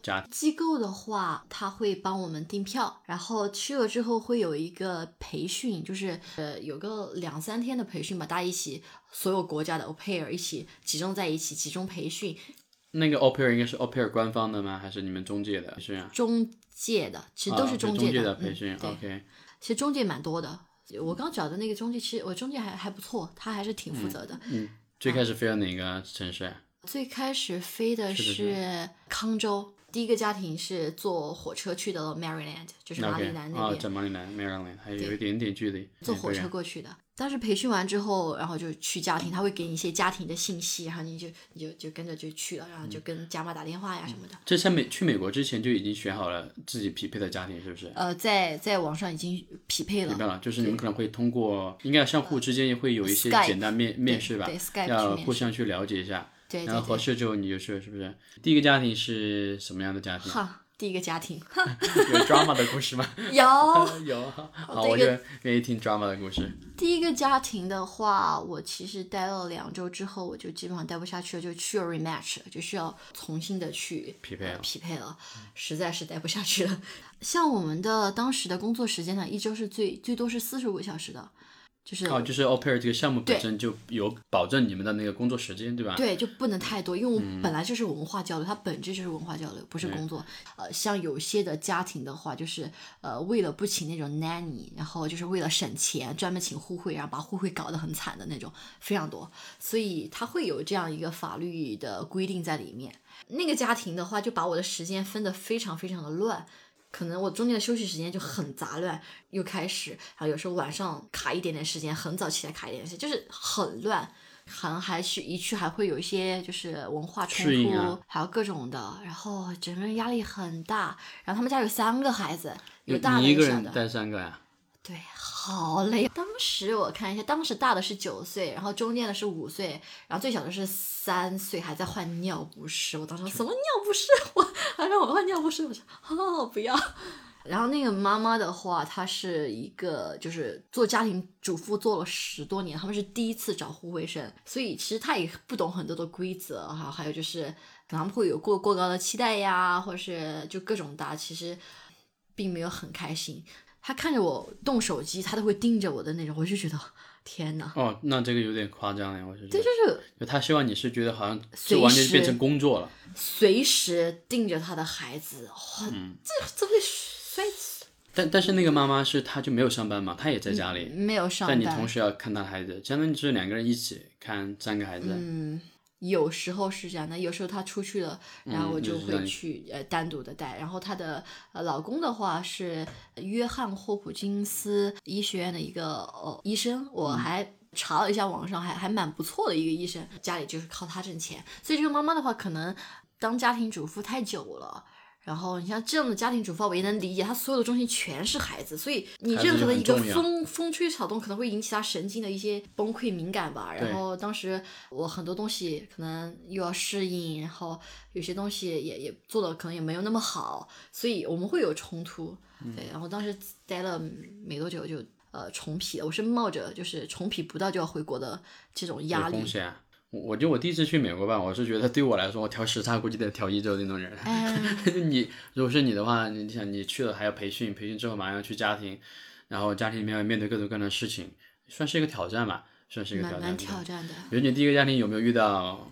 家机构的话，他会帮我们订票，然后去了之后会有一个培训，就是呃有个两三天的培训吧，大家一起所有国家的 au pair 一起集中在一起，集中培训。那个 au pair 应该是 au pair 官方的吗？还是你们中介的？是啊，中介的，其实都是中介的培训。OK，其实中介蛮多的。我刚找的那个中介，其实我中介还还不错，他还是挺负责的。嗯，最开始飞到哪个城市？最开始飞的是康州，第一个家庭是坐火车去的 Maryland，就是马里兰那边。在马里兰 Maryland 还有一点点距离。坐火车过去的。当时培训完之后，然后就去家庭，他会给你一些家庭的信息，然后你就你就就跟着就去了，然后就跟家妈打电话呀什么的。这在美去美国之前就已经选好了自己匹配的家庭，是不是？呃，在在网上已经匹配了。匹配了，就是你们可能会通过，应该相互之间也会有一些简单面面试吧，要互相去了解一下。然后合适之后你就去，是不是？第一个家庭是什么样的家庭？哈，第一个家庭 有 drama 的故事吗？有 有，好，我就愿意听 drama 的故事。第一个家庭的话，我其实待了两周之后，我就基本上待不下去了，就需要 rematch，就需要重新的去匹配了，匹配了，实在是待不下去了。像我们的当时的工作时间呢，一周是最最多是四十五个小时的。就是哦，就是 o p e r 这个项目本身就有保证你们的那个工作时间，对吧？对，就不能太多，因为我本来就是文化交流，它本质就是文化交流，不是工作。呃，像有些的家庭的话，就是呃，为了不请那种 nanny，然后就是为了省钱，专门请护会，然后把护会搞得很惨的那种，非常多。所以它会有这样一个法律的规定在里面。那个家庭的话，就把我的时间分得非常非常的乱。可能我中间的休息时间就很杂乱，又开始，然后有时候晚上卡一点点时间，很早起来卡一点点，就是很乱，可能还去一去还会有一些就是文化冲突，还有各种的，然后整个人压力很大。然后他们家有三个孩子，有大的有小的，带三个呀？对，好累。当时我看一下，当时大的是九岁，然后中间的是五岁，然后最小的是三岁，还在换尿不湿。我当时什么尿不湿？我还让我换尿不湿，我说哦不要。然后那个妈妈的话，她是一个就是做家庭主妇做了十多年，他们是第一次找护卫生，所以其实她也不懂很多的规则哈，还有就是可能会有过过高的期待呀，或者是就各种的，其实并没有很开心。他看着我动手机，他都会盯着我的那种，我就觉得天哪！哦，那这个有点夸张呀，我觉得。对，就是。就他希望你是觉得好像就完全变成工作了，随时盯着他的孩子，哇，这这会摔死。但但是那个妈妈是她就没有上班嘛，她也在家里，没有上班。但你同时要看他孩子，相当于是两个人一起看三个孩子。嗯。有时候是这样的，有时候她出去了，然后我就会去呃单独的带。然后她的呃老公的话是约翰霍普金斯医学院的一个呃医生，我还查了一下网上还还蛮不错的一个医生，家里就是靠他挣钱。所以这个妈妈的话可能当家庭主妇太久了。然后你像这样的家庭主妇，我也能理解，她所有的重心全是孩子，所以你任何的一个风风吹草动，可能会引起她神经的一些崩溃敏感吧。然后当时我很多东西可能又要适应，然后有些东西也也做的可能也没有那么好，所以我们会有冲突。对，然后当时待了没多久就呃重批，我是冒着就是重批不到就要回国的这种压力。我就我第一次去美国吧，我是觉得对我来说，我调时差估计得调一周那种人。你如果是你的话，你想你去了还要培训，培训之后马上要去家庭，然后家庭里面要面对各种各样的事情，算是一个挑战吧，算是一个挑战。蛮挑战的。比如你第一个家庭有没有遇到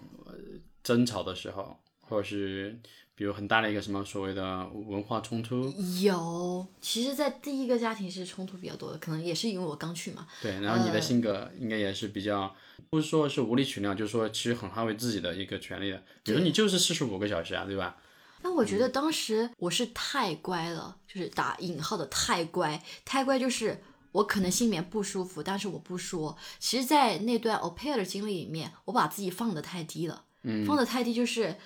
争吵的时候，或者是比如很大的一个什么所谓的文化冲突，有，其实，在第一个家庭是冲突比较多的，可能也是因为我刚去嘛。对，然后你的性格应该也是比较，不是说是无理取闹，就是说其实很捍卫自己的一个权利的。比如你就是四十五个小时啊，对吧？但我觉得当时我是太乖了，就是打引号的太乖，太乖就是我可能心里面不舒服，但是我不说。其实，在那段 au pair 的经历里面，我把自己放得太低了，嗯放得太低就是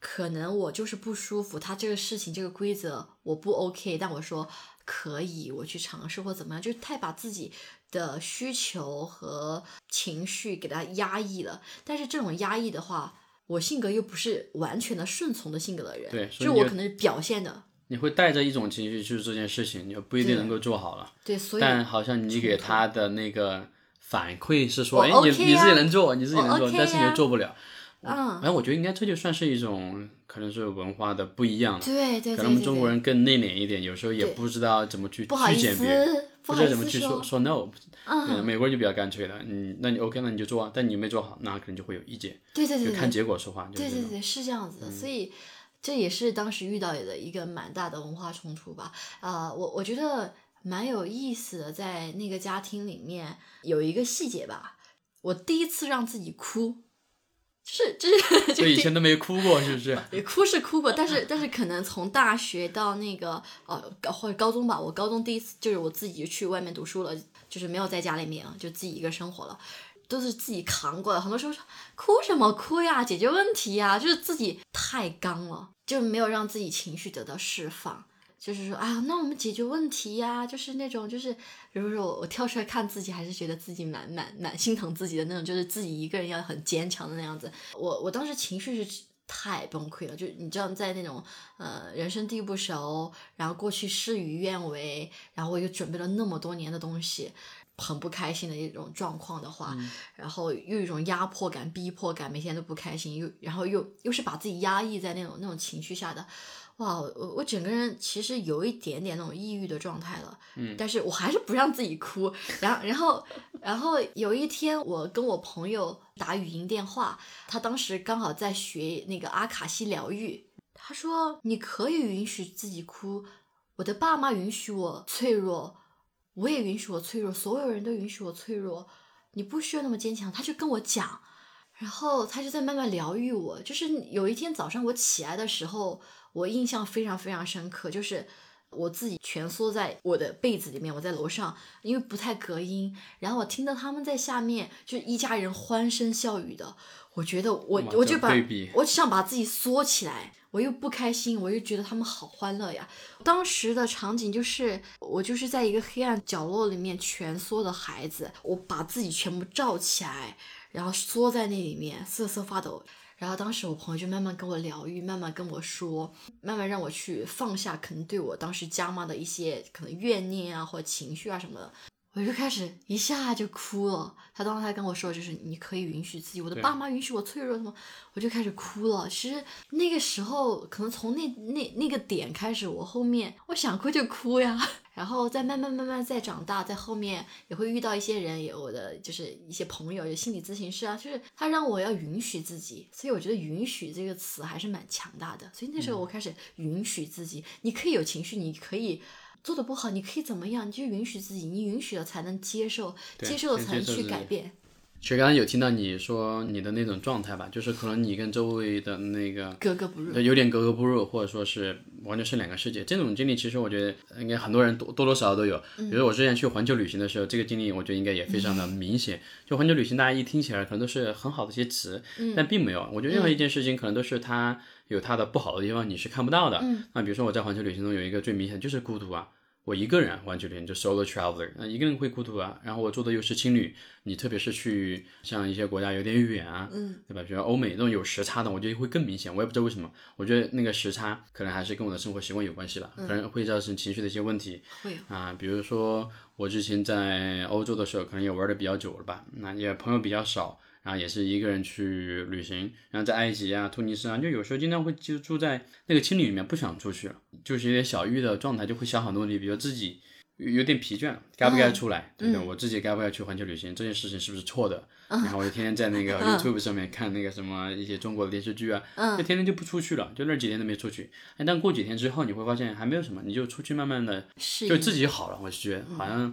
可能我就是不舒服，他这个事情这个规则我不 OK，但我说可以，我去尝试或怎么样，就是太把自己的需求和情绪给它压抑了。但是这种压抑的话，我性格又不是完全的顺从的性格的人，对，就是我可能表现的，你会带着一种情绪去做这件事情，你又不一定能够做好了。对，所以但好像你给他的那个反馈是说，我哎，OK 你你自己能做，你自己能做，OK 但是你又做不了。嗯，哎，我觉得应该这就算是一种可能是文化的不一样了。对对对可能我们中国人更内敛一点，有时候也不知道怎么去不好意拒绝别人，不知道怎么去说说，no。嗯，嗯，美国人就比较干脆了，嗯，那你 OK，那你就做啊，但你没做好，那可能就会有意见，对对对看，结果说话。对对对，是这样子的，所以这也是当时遇到的一个蛮大的文化冲突吧。啊、我我觉得蛮有意思的，在那个家庭里面有一个细节吧，我第一次让自己哭，就是就是 就以以前都没哭过，是不是？也哭是哭过，但是但是可能从大学到那个呃高或者高中吧，我高中第一次就是我自己去外面读书了，就是没有在家里面啊，就自己一个生活了。都是自己扛过来，很多时候说哭什么哭呀，解决问题呀，就是自己太刚了，就没有让自己情绪得到释放。就是说，啊，那我们解决问题呀，就是那种，就是比如说我我跳出来看自己，还是觉得自己蛮蛮蛮心疼自己的那种，就是自己一个人要很坚强的那样子。我我当时情绪是太崩溃了，就你知道，在那种呃人生地不熟，然后过去事与愿违，然后我又准备了那么多年的东西，很不开心的一种状况的话，然后又有一种压迫感、逼迫感，每天都不开心，又然后又又是把自己压抑在那种那种情绪下的。哇，我我整个人其实有一点点那种抑郁的状态了，嗯，但是我还是不让自己哭，然后然后然后有一天我跟我朋友打语音电话，他当时刚好在学那个阿卡西疗愈，他说你可以允许自己哭，我的爸妈允许我脆弱，我也允许我脆弱，所有人都允许我脆弱，你不需要那么坚强。他就跟我讲，然后他就在慢慢疗愈我。就是有一天早上我起来的时候，我印象非常非常深刻，就是我自己蜷缩在我的被子里面，我在楼上，因为不太隔音，然后我听到他们在下面就一家人欢声笑语的，我觉得我我就把我只想把自己缩起来，我又不开心，我又觉得他们好欢乐呀。当时的场景就是我就是在一个黑暗角落里面蜷缩的孩子，我把自己全部罩起来，然后缩在那里面瑟瑟发抖。然后当时我朋友就慢慢跟我疗愈，慢慢跟我说，慢慢让我去放下可能对我当时家妈的一些可能怨念啊或者情绪啊什么的。我就开始一下就哭了。他当时他跟我说，就是你可以允许自己，我的爸妈允许我脆弱什么，我就开始哭了。其实那个时候，可能从那那那个点开始，我后面我想哭就哭呀，然后再慢慢慢慢再长大，在后面也会遇到一些人，有我的就是一些朋友，有心理咨询师啊，就是他让我要允许自己，所以我觉得“允许”这个词还是蛮强大的。所以那时候我开始允许自己，你可以有情绪，你可以。做的不好，你可以怎么样？你就允许自己，你允许了才能接受，接受了才能去改变。其实刚刚有听到你说你的那种状态吧，就是可能你跟周围的那个格格不入。呃有点格格不入，或者说是完全是两个世界。这种经历其实我觉得应该很多人多多多少少都有。比如我之前去环球旅行的时候，这个经历我觉得应该也非常的明显。就环球旅行，大家一听起来可能都是很好的一些词，但并没有。我觉得任何一件事情可能都是它有它的不好的地方，你是看不到的。那比如说我在环球旅行中有一个最明显就是孤独啊。我一个人环球旅行就 solo traveler，那一个人会孤独啊。然后我住的又是青旅，你特别是去像一些国家有点远啊，嗯，对吧？比如欧美那种有时差的，我觉得会更明显。我也不知道为什么，我觉得那个时差可能还是跟我的生活习惯有关系吧，可能会造成情绪的一些问题会有啊。比如说我之前在欧洲的时候，可能也玩的比较久了吧，那也朋友比较少。然后也是一个人去旅行，然后在埃及啊、突尼斯啊，就有时候经常会就住在那个青旅里面，不想出去了，就是有点小郁的状态，就会想很多问题，比如自己有有点疲倦，该不该出来？对嗯不对？我自己该不该去环球旅行？这件事情是不是错的？然后我就天天在那个 YouTube 上面看那个什么一些中国的电视剧啊，嗯就天天就不出去了，就那几天都没出去。哎，但过几天之后你会发现还没有什么，你就出去慢慢的就自己好了。我是觉得好像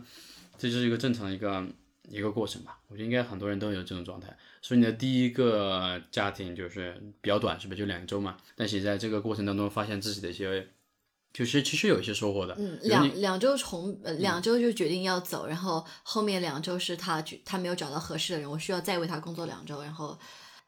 这就是一个正常的一个一个过程吧。我觉得应该很多人都有这种状态。所以你的第一个家庭就是比较短，是不是就两周嘛？但是在这个过程当中发现自己的一些，就是其实有一些收获的。嗯，两两周从呃两周就决定要走，然后后面两周是他决他没有找到合适的人，我需要再为他工作两周，然后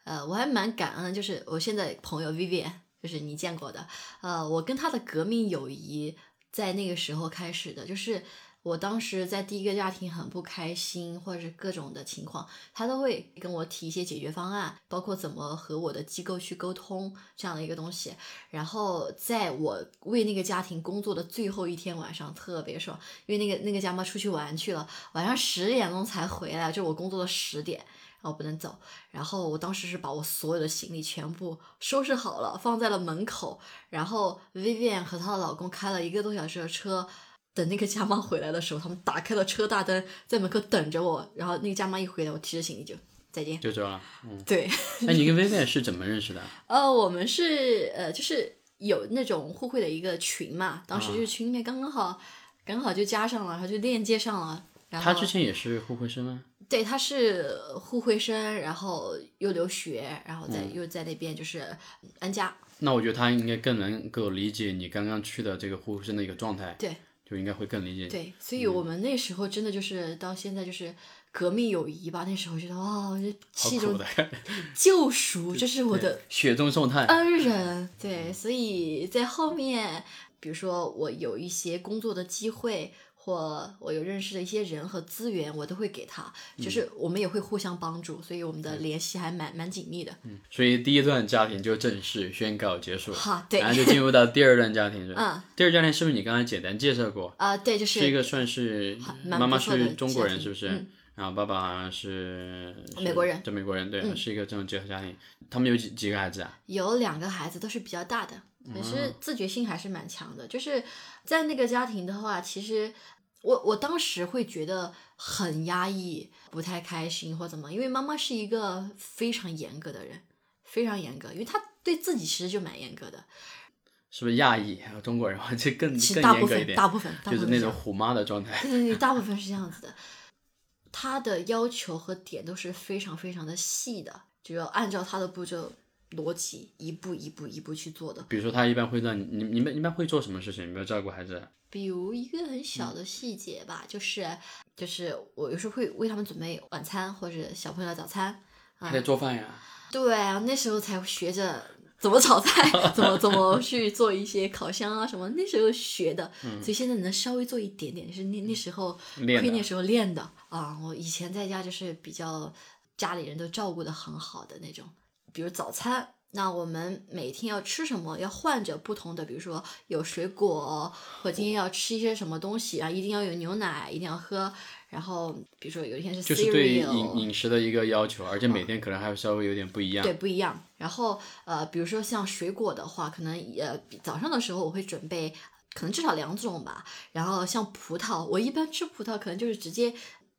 呃我还蛮感恩的，就是我现在朋友 Vivian，就是你见过的，呃我跟他的革命友谊在那个时候开始的，就是。我当时在第一个家庭很不开心，或者是各种的情况，他都会跟我提一些解决方案，包括怎么和我的机构去沟通这样的一个东西。然后在我为那个家庭工作的最后一天晚上，特别爽，因为那个那个家妈出去玩去了，晚上十点钟才回来，就我工作到十点，然后不能走。然后我当时是把我所有的行李全部收拾好了，放在了门口。然后 Vivian 和她的老公开了一个多小时的车。等那个家妈回来的时候，他们打开了车大灯，在门口等着我。然后那个家妈一回来，我提着行李就再见。就这了。嗯，对，那你跟 Vivian 是怎么认识的？呃，我们是呃，就是有那种互惠的一个群嘛，当时就是群里面刚刚好，刚好就加上了，然后就链接上了。然后他之前也是互惠生吗？对，他是互惠生，然后又留学，然后在、又在那边就是安家。那我觉得他应该更能够理解你刚刚去的这个互惠生的一个状态，对就应该会更理解。对，所以我们那时候真的就是到现在就是革命友谊吧。那时候觉得哇，这好是一种苦的感觉，救赎，这是我的雪中送炭。恩人，对，所以在后面，比如说我有一些工作的机会，或我有认识的一些人和资源，我都会给他，就是我们也会互相帮助，所以我们的联系还蛮蛮紧密的。嗯所以第一段家庭就正式宣告结束，好，对然，后就进入到第二段家庭是吧？嗯，第二家庭是不是你刚才简单介绍过？啊、对，就是是一个算是妈妈是中国人，是不是？嗯然后爸爸好像是是美国人嗯对美国人，对，是一个这种结合家庭。他们有几几个孩子啊？有两个孩子都是比较大的，可是自觉性还是蛮强的。就是在那个家庭的话，其实我我当时会觉得很压抑，不太开心或怎么，因为妈妈是一个非常严格的人，非常严格，因为她对自己其实就蛮严格的。是不是亚裔？还有中国人，这更其实更大部分严格一点，大部分大部就是那种虎妈的状态。对对对，大部分是这样子的。他的要求和点都是非常非常的细的，就要按照他的步骤逻辑一步一步一步去做的。比如说，他一般会让你，你你们一般会做什么事情？有没有照顾孩子？比如一个很小的细节吧，就是就是我有时候会为他们准备晚餐或者小朋友的早餐。还得做饭呀。对啊，那时候才学着怎么炒菜，怎么怎么去做一些烤箱啊什么，那时候学的，所以现在能稍微做一点点，是那那时候亏那时候练的啊。我以前在家就是比较家里人都照顾的很好的那种，比如早餐。那我们每天要吃什么？要换着不同的，比如说有水果，或今天要吃一些什么东西啊，一定要有牛奶，一定要喝。然后比如说有一天是 cereal，就是对饮饮食的一个要求，而且每天可能还会稍微有点不一样。对，不一样。然后呃，比如说像水果的话，可能呃早上的时候我会准备，可能至少两种吧。然后像葡萄，我一般吃葡萄可能就是直接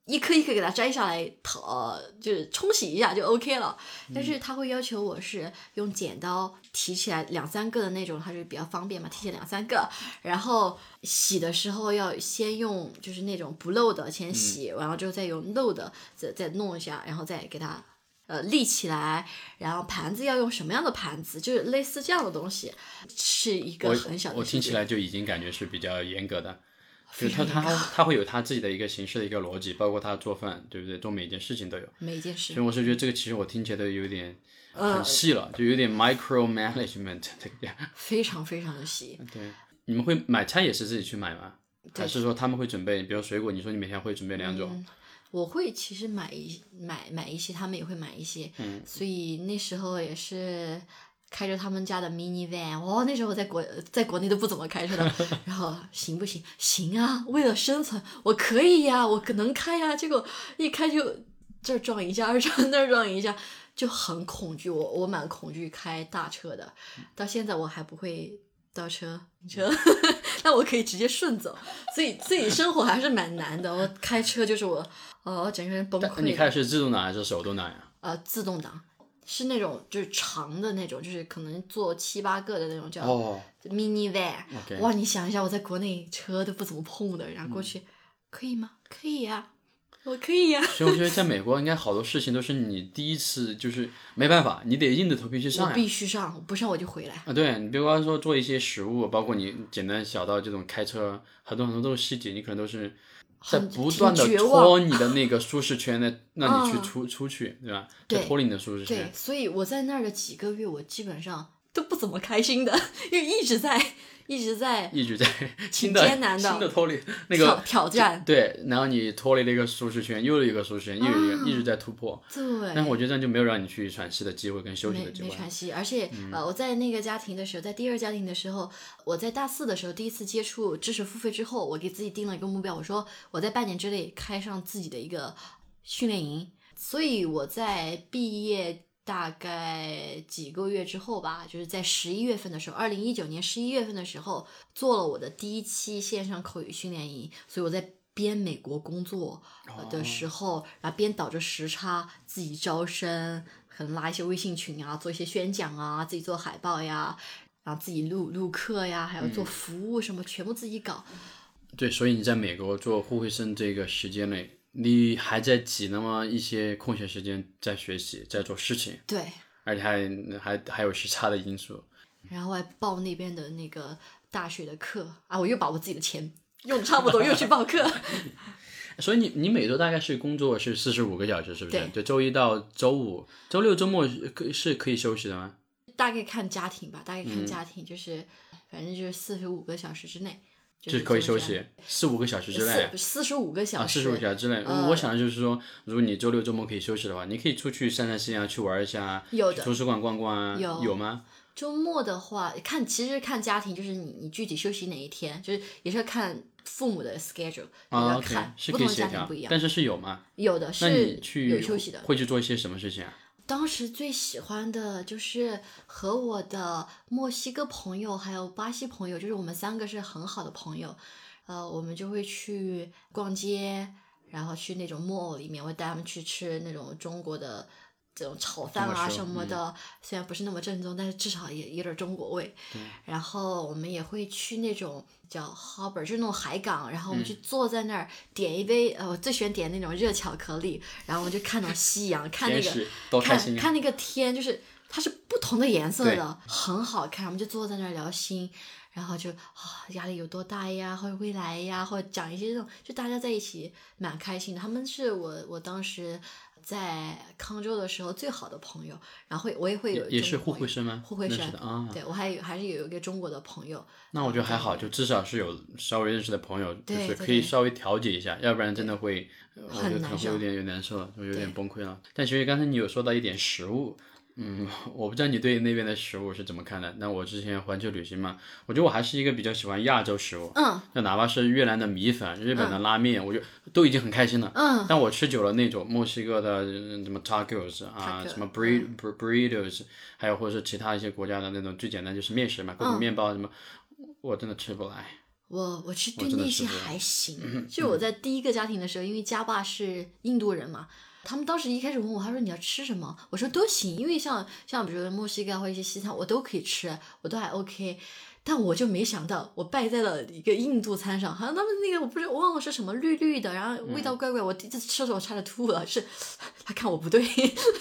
一颗一颗给它摘下来，淘、呃、就是冲洗一下就 OK 了。但是他会要求我是用剪刀提起来两三个的那种，它就比较方便嘛，提起来两三个。然后洗的时候要先用就是那种不漏的先洗，然后之后再用漏的再再弄一下，然后再给它。呃，立起来，然后盘子要用什么样的盘子，就是类似这样的东西，是一个很小的我听起来就已经感觉是比较严格的，就他他他会有他自己的一个形式的一个逻辑，包括他做饭，对不对？做每一件事情都有。每一件事所以。我是觉得这个其实我听起来都有点呃很细了，就有点 micro management 这个样。非常非常的细，对，你们会买菜也是自己去买吗？还是说他们会准备，比如水果，你说你每天会准备两种，嗯我会其实买一买买一些，他们也会买一些，嗯所以那时候也是开着他们家的 mini van，哇，那时候我在国在国内都不怎么开车的，然后行不行？行啊，为了生存，我可以呀，我可能开呀，结果一开就这儿撞一下，二撞那儿撞一下，就很恐惧，我我蛮恐惧开大车的，到现在我还不会倒车车，那我可以直接顺走，所以自己生活还是蛮难的。我开车就是我，哦，我整个人崩溃。你开的是自动挡还是手动挡呀？呃，自动挡是那种就是长的那种，就是可能坐七八个的那种叫哦 mini van。，OK，哇，你想一下，我在国内车都不怎么碰的，然后过去、可以吗？可以呀、我可以呀、所以我觉得在美国应该好多事情都是你第一次就是没办法，你得硬着头皮去我上我。必须上，不上我就回来。啊，对你比方说做一些食物，包括你简单小到这种开车，很多很多都是细节，你可能都是在不断的拖你的那个舒适圈的，让你去嗯出出去，对吧？对在脱离你的舒适圈对圈，。所以我在那儿的几个月，我基本上都不怎么开心的，因为一直在一直在一直在新的艰难的新的脱离那个挑战。对，然后你脱离了一个舒适圈，又一个舒适圈，又一个、一直在突破。对，但是我觉得这样就没有让你去喘息的机会跟休息的机会。没喘息，而且、呃，我在那个家庭的时候，在第二家庭的时候，我在大四的时候第一次接触知识付费之后，我给自己定了一个目标，我说我在半年之内开上自己的一个训练营，所以我在毕业大概几个月之后吧，就是在十一月份的时候，二零一九年十一月份的时候，做了我的第一期线上口语训练营，所以我在。边美国工作呃的时候，然后边倒着时差自己招生，可能拉一些微信群啊，做一些宣讲啊，自己做海报呀，然后自己录录课呀，还有做服务什么，全部自己搞。对，所以你在美国做互惠生这个时间内，你还在挤那么一些空闲时间在学习，在做事情，对，而且还还还有时差的因素。然后还报那边的那个大学的课啊，我又把我自己的钱用的差不多，又去报课。所以你你每周大概是工作是四十五个小时，是不是？对就周一到周五，周六周末是可是可以休息的吗？大概看家庭吧，大概嗯看家庭，就是反正就是四十五个小时之内，就是可以休息四五个小时之内。四四十五个小啊，时，四十五小时之内，呃我想的就是说，如果你周六周末可以休息的话，你可以出去散散心啊，去玩一下啊，有的图书馆逛逛啊，有有吗？周末的话，看其实看家庭，就是你你具体休息哪一天，就是也是要看父母的 schedule，就要看是不同的可以协调家庭不一，样。但是是有吗？有的是去有休息的。会去做一些什么事情啊？当时最喜欢的就是和我的墨西哥朋友还有巴西朋友，就是我们三个是很好的朋友，呃，我们就会去逛街，然后去那种 mall 里面，我会带他们去吃那种中国的。这种炒饭啊什么的，虽然不是那么正宗，但是至少也有点中国味。然后我们也会去那种叫 harbor，就是那种海港，然后我们就坐在那儿点一杯，呃，我最喜欢点那种热巧克力，然后我们就看到夕阳，看那个看！看那个天，就是它是不同的颜色的，很好看。我们就坐在那儿聊心，然后就啊压力有多大呀，或者未来呀，或者讲一些这种，就大家在一起蛮开心的。他们是我我当时在康州的时候最好的朋友，然后会我也会有也也是互惠生吗？互惠生啊。对我还有还是有一个中国的朋友，那我觉得还好，就至少是有稍微认识的朋友，就是可以稍微调节一下，要不然真的会，呃我觉得可能很难受会有点有点难受了，就有点崩溃了。但其实刚才你有说到一点食物，嗯，我不知道你对那边的食物是怎么看的。那我之前环球旅行嘛，我觉得我还是一个比较喜欢亚洲食物，嗯就哪怕是越南的米粉、日本的拉面，我就都已经很开心了。嗯，但我吃久了那种墨西哥的嗯什么 tacos 啊什么 bur burritos，还有或者是其他一些国家的那种最简单就是面食嘛，各种面包什么，我真的吃不来。我我其实对那些还行，就我在第一个家庭的时候，因为家爸是印度人嘛，他们当时一开始问我，他说你要吃什么？我说都行，因为像像比如说墨西哥啊或一些西餐，我都可以吃，我都还 OK。但我就没想到，我败在了一个印度餐上，好像他们那个我不是我忘了是什么绿绿的，然后味道怪怪，我第一次吃的时候我差点吐了，是 他看我不对，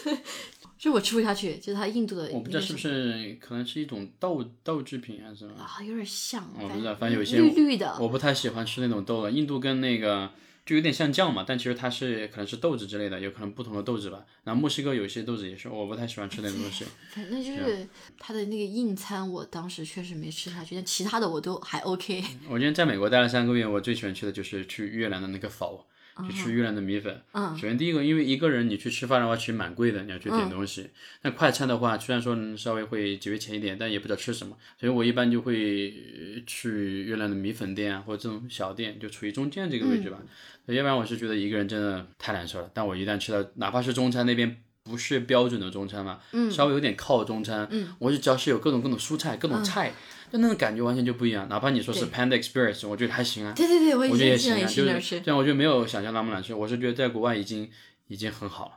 就我吃不下去，就是他印度的，我不知道是不是可能是一种豆豆制品还是什么，啊，有点像，我不知道，反正有些绿绿的，我不太喜欢吃那种豆的。印度跟那个就有点像酱嘛，但其实它是可能是豆子之类的，有可能不同的豆子吧。然后墨西哥有一些豆子也是，我不太喜欢吃那种东西。反正就是它的那个硬餐，我当时确实没吃下去，但其他的我都还 OK。我今天在美国待了三个月，我最喜欢去的就是去越南的那个否，就吃越南的米粉。嗯首先第一个，因为一个人你去吃饭的话，其实蛮贵的，你要去点东西。那快餐的话，虽然说稍微会节约钱一点，但也不知道吃什么，所以我一般就会呃去越南的米粉店啊，或者这种小店，就处于中间这个位置吧。要不然我是觉得一个人真的太难受了。但我一旦吃到，哪怕是中餐那边不是标准的中餐嘛，嗯，稍微有点靠中餐，嗯，我就只要是有各种各种蔬菜、各种菜，就那种感觉完全就不一样。哪怕你说是 Panda Express，我觉得还行啊，对对对，我我觉得也也行啊，就是这样，我觉得没有想象那么难吃。我是觉得在国外已经已经很好了。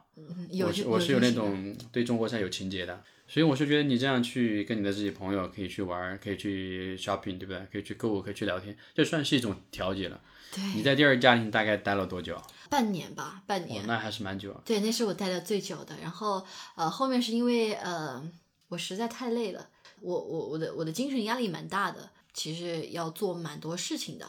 有我是我是有那种对中国菜有情节的，所以我是觉得你这样去跟你的自己朋友可以去玩，可以去 shopping，对不对？可以去购物，可以去聊天，这算是一种调节了。你在第二家庭大概待了多久啊？半年吧，半哦年，，那还是蛮久啊。对，那是我待的最久的。然后呃，后面是因为呃，我实在太累了，我我我的我的精神压力蛮大的，其实要做蛮多事情的。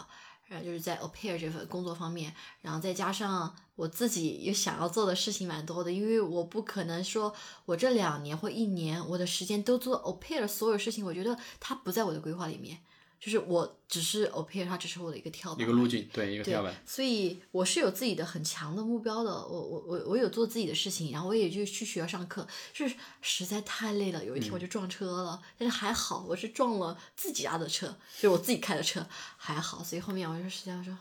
然后就是在 au pair 这份工作方面，然后再加上我自己又想要做的事情蛮多的，因为我不可能说我这两年或一年我的时间都做的所有事情，我觉得它不在我的规划里面，就是我只是 pair，它只是我的一个跳板，一个路径，对，一个跳板。，所以我是有自己的很强的目标的。我我我我有做自己的事情，然后我也就去学校上课，就是实在太累了。有一天我就撞车了，但是还好我是撞了自己家的车，就是我自己开的车，还好。所以后面我就实际上说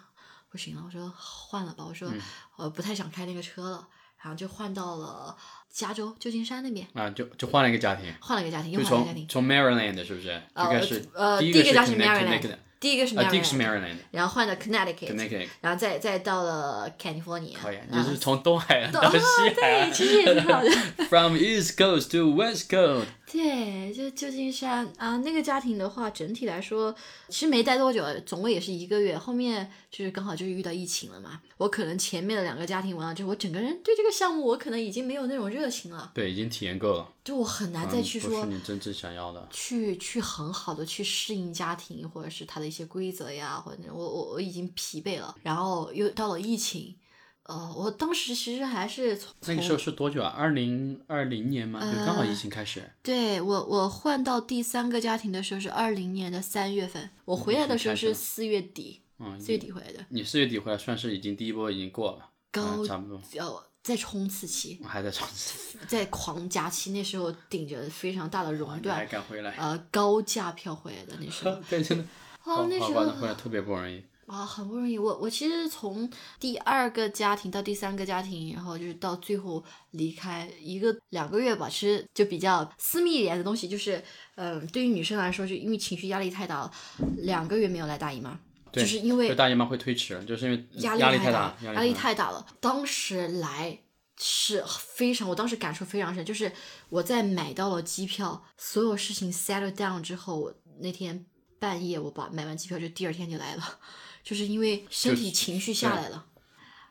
不行了，我说换了吧，我说我不太想开那个车了，然后就换到了加州旧金山那边，啊，就就换了一个家庭，换了一个家庭，又换了一个家庭。从从 Maryland 是不是？呃就开始呃，第一个家是 Maryland，Connect- 第一个是啊，第一个是 Maryland，Maryland，然后换到 Connecticut，Connecticut 然后再再到了 California，可以，就是从东海岸到啊西海对，其实也挺好的。from East Coast to West Coast。对，就旧金山啊，那个家庭的话，整体来说其实没待多久，总共也是一个月。后面就是刚好就是遇到疫情了嘛，我可能前面的两个家庭完了之后，我整个人对这个项目我可能已经没有那种热情了，对，已经体验够了，就我很难再去说是你真正想要的。去去很好的去适应家庭，或者是他的一些规则呀，或者我我我已经疲惫了，然后又到了疫情，呃，我当时其实还是从那个时候是多久啊？二零二零年嘛，就刚好疫情开始。对我，我换到第三个家庭的时候是二零年的三月份，我回来的时候是四月底，嗯，四月底回来的，你四月底回来，算是已经第一波已经过了，高嗯差不多，呃，在冲刺期，还在冲刺，在狂加期，那时候顶着非常大的熔断，敢回来？呃，高价票回来的那时 候，对，真的，好哦，那时，候回来特别不容易。啊，很不容易。我我其实从第二个家庭到第三个家庭，然后就是到最后离开一个两个月吧，其实就比较私密一点的东西，就是嗯，对于女生来说，就因为情绪压力太大了，两个月没有来大姨妈，对就是因为大姨妈会推迟，就是因为压力太大，压力太大了。当时来是非常，我当时感触非常深，就是我在买到了机票，所有事情 settle down 之后，我那天半夜我把买完机票，就第二天就来了，就是因为身体情绪下来了，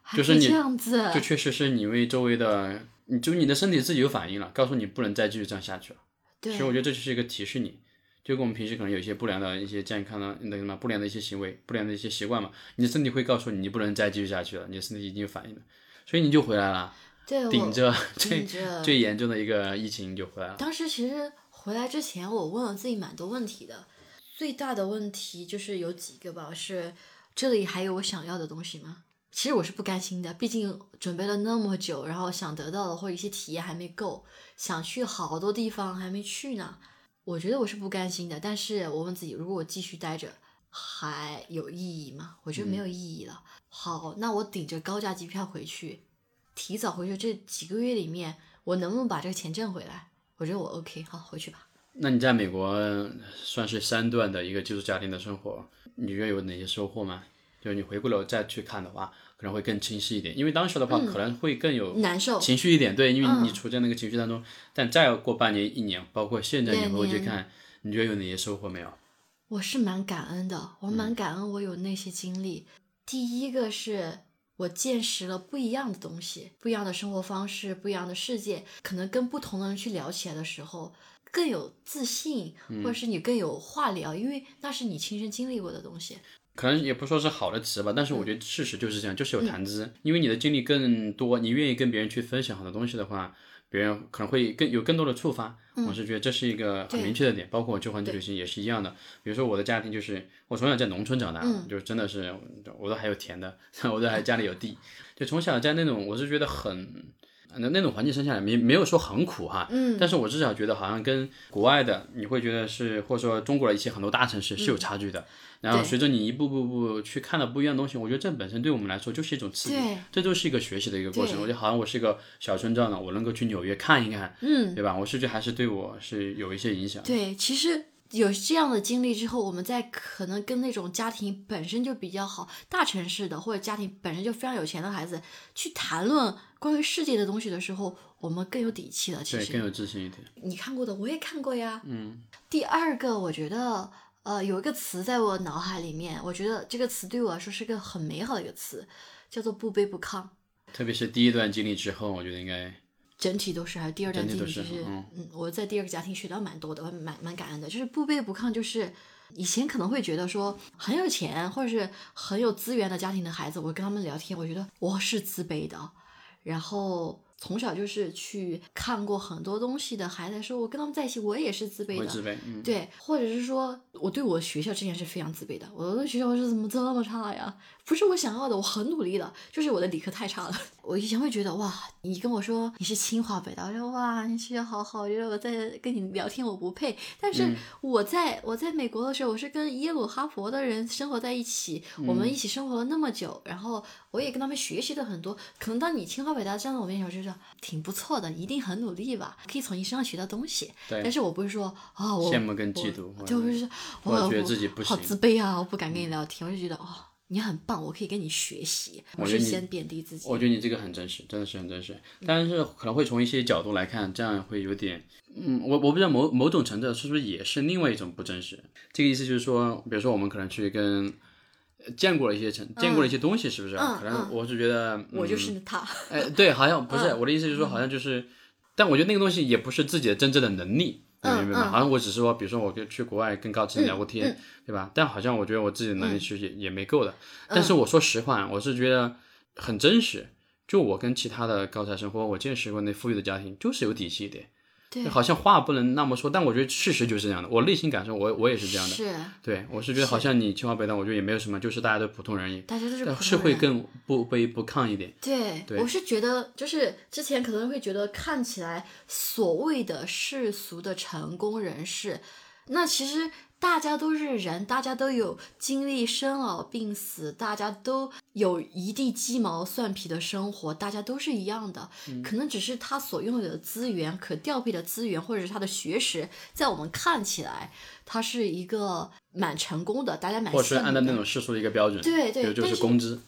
还就是你这样子，就确实是你为周围的，你就你的身体自己有反应了，告诉你不能再继续这样下去了。对所以我觉得这就是一个提示你，就跟我们平时可能有一些不良的一些健康的那个什么不良的一些行为、不良的一些习惯嘛，你的身体会告诉你你不能再继续下去了，你的身体已经有反应了，所以你就回来了，对顶着最顶着最严重的一个疫情就回来了。当时其实回来之前，我问了自己蛮多问题的。最大的问题就是有几个吧，是这里还有我想要的东西吗？其实我是不甘心的，毕竟准备了那么久，然后想得到的或者一些体验还没够，想去好多地方还没去呢。我觉得我是不甘心的，但是我问自己，如果我继续待着，还有意义吗？我觉得没有意义了。好，那我顶着高价机票回去，提早回去这几个月里面，我能不能把这个钱挣回来？我觉得我 OK，好，回去吧。那你在美国算是三段的一个寄宿家庭的生活，你觉得有哪些收获吗？就是你回过头再去看的话，可能会更清晰一点，因为当时的话可能会更有难受，情绪一点，对，因为嗯你处在那个情绪当中。但再过半年、一年，包括现在你两回去看，你觉得有哪些收获没有？我是蛮感恩的，我嗯蛮感恩我有那些经历。第一个是我见识了不一样的东西，不一样的生活方式，不一样的世界，可能跟不同的人去聊起来的时候更有自信，嗯或者是你更有话聊，因为那是你亲身经历过的东西。可能也不说是好的词吧，但是我嗯觉得事实就是这样，就是有谈资。因为你的经历更多，你愿意跟别人去分享很多东西的话，别人可能会更有更多的触发。我是觉得这是一个很明确的点，包括我去环球旅行也是一样的。比如说我的家庭就是我从小在农村长大，嗯就真的是我都还有田的，我都还家里有地，就从小在那种我是觉得很那那种环境生下来没没有说很苦哈，嗯，但是我至少觉得好像跟国外的你会觉得是或者说中国的一些很多大城市是有差距的。然后随着你一步步步去看到不一样的东西，我觉得这本身对我们来说就是一种刺激对，这就是一个学习的一个过程。我觉得好像我是一个小村庄的，我能够去纽约看一看，嗯，对吧？我是觉得还是对我是有一些影响。对，其实有这样的经历之后，我们在可能跟那种家庭本身就比较好、大城市的或者家庭本身就非常有钱的孩子去谈论关于世界的东西的时候，我们更有底气了。其对，实更有自信一点。你看过的我也看过呀。嗯，第二个，我觉得呃有一个词在我脑海里面，我觉得这个词对我来说是个很美好的一个词，叫做不卑不亢。特别是第一段经历之后，我觉得应该整体都是，还有第二段经历，就是是嗯嗯，我在第二个家庭学到蛮多的，我蛮蛮感恩的。就是不卑不亢，就是以前可能会觉得说很有钱或者是很有资源的家庭的孩子，我跟他们聊天，我觉得我是自卑的，然后。从小就是去看过很多东西的孩子说，我跟他们在一起，我也是自卑的。自卑。嗯，对，或者是说我对我学校之前是非常自卑的，我的学校是怎么这么差呀？不是我想要的，我很努力的，就是我的理科太差了。我以前会觉得哇，你跟我说你是清华北大，我说哇，你学校好好，我觉得我在跟你聊天我不配。但是我在、我在美国的时候，我是跟耶鲁、哈佛的人生活在一起，我们一起生活了那么久，然后我也跟他们学习了很多。可能当你清华北大站在我面前，我就说挺不错的，一定很努力吧，可以从你身上学到东西。对但是我不会说啊、我羡慕跟嫉妒或者就是我觉得自己不好行好自卑啊，我不敢跟你聊天，我就觉得哦，你很棒，我可以跟你学习。我是先贬低自己。我觉得你这个很真实，真的是很真实。但是可能会从一些角度来看，这样会有点，嗯，我我不知道某某种程度是不是也是另外一种不真实。这个意思就是说，比如说我们可能去跟呃见过了一些城，见过了一些东西，是不是？嗯可能我是觉得，嗯、我就是他，哎，对，好像不是、嗯我的意思，就是说好像就是，但我觉得那个东西也不是自己的真正的能力，明白吗？嗯好像我只是说，比如说我跟去国外跟高层聊过天，对吧？但好像我觉得我自己的能力其实也、也没够的。但是我说实话，我是觉得很真实。就我跟其他的高材生或我见识过那富裕的家庭，就是有底气一点。对，好像话不能那么说，但我觉得事实就是这样的。我内心感受，我我也是这样的。是对，我是觉得好像你清华北大，我觉得也没有什么，就是大家都普通人，大家都是但是会普通人更不卑不亢一点。对，对我是觉得，就是之前可能会觉得看起来所谓的世俗的成功人士，那其实大家都是人，大家都有经历生老病死，大家都有一地鸡毛蒜皮的生活，大家都是一样的。嗯可能只是他所拥有的资源、可调配的资源，或者是他的学识，在我们看起来，他是一个蛮成功的，大家蛮或者按照那种世俗的一个标准，对对就是是工资，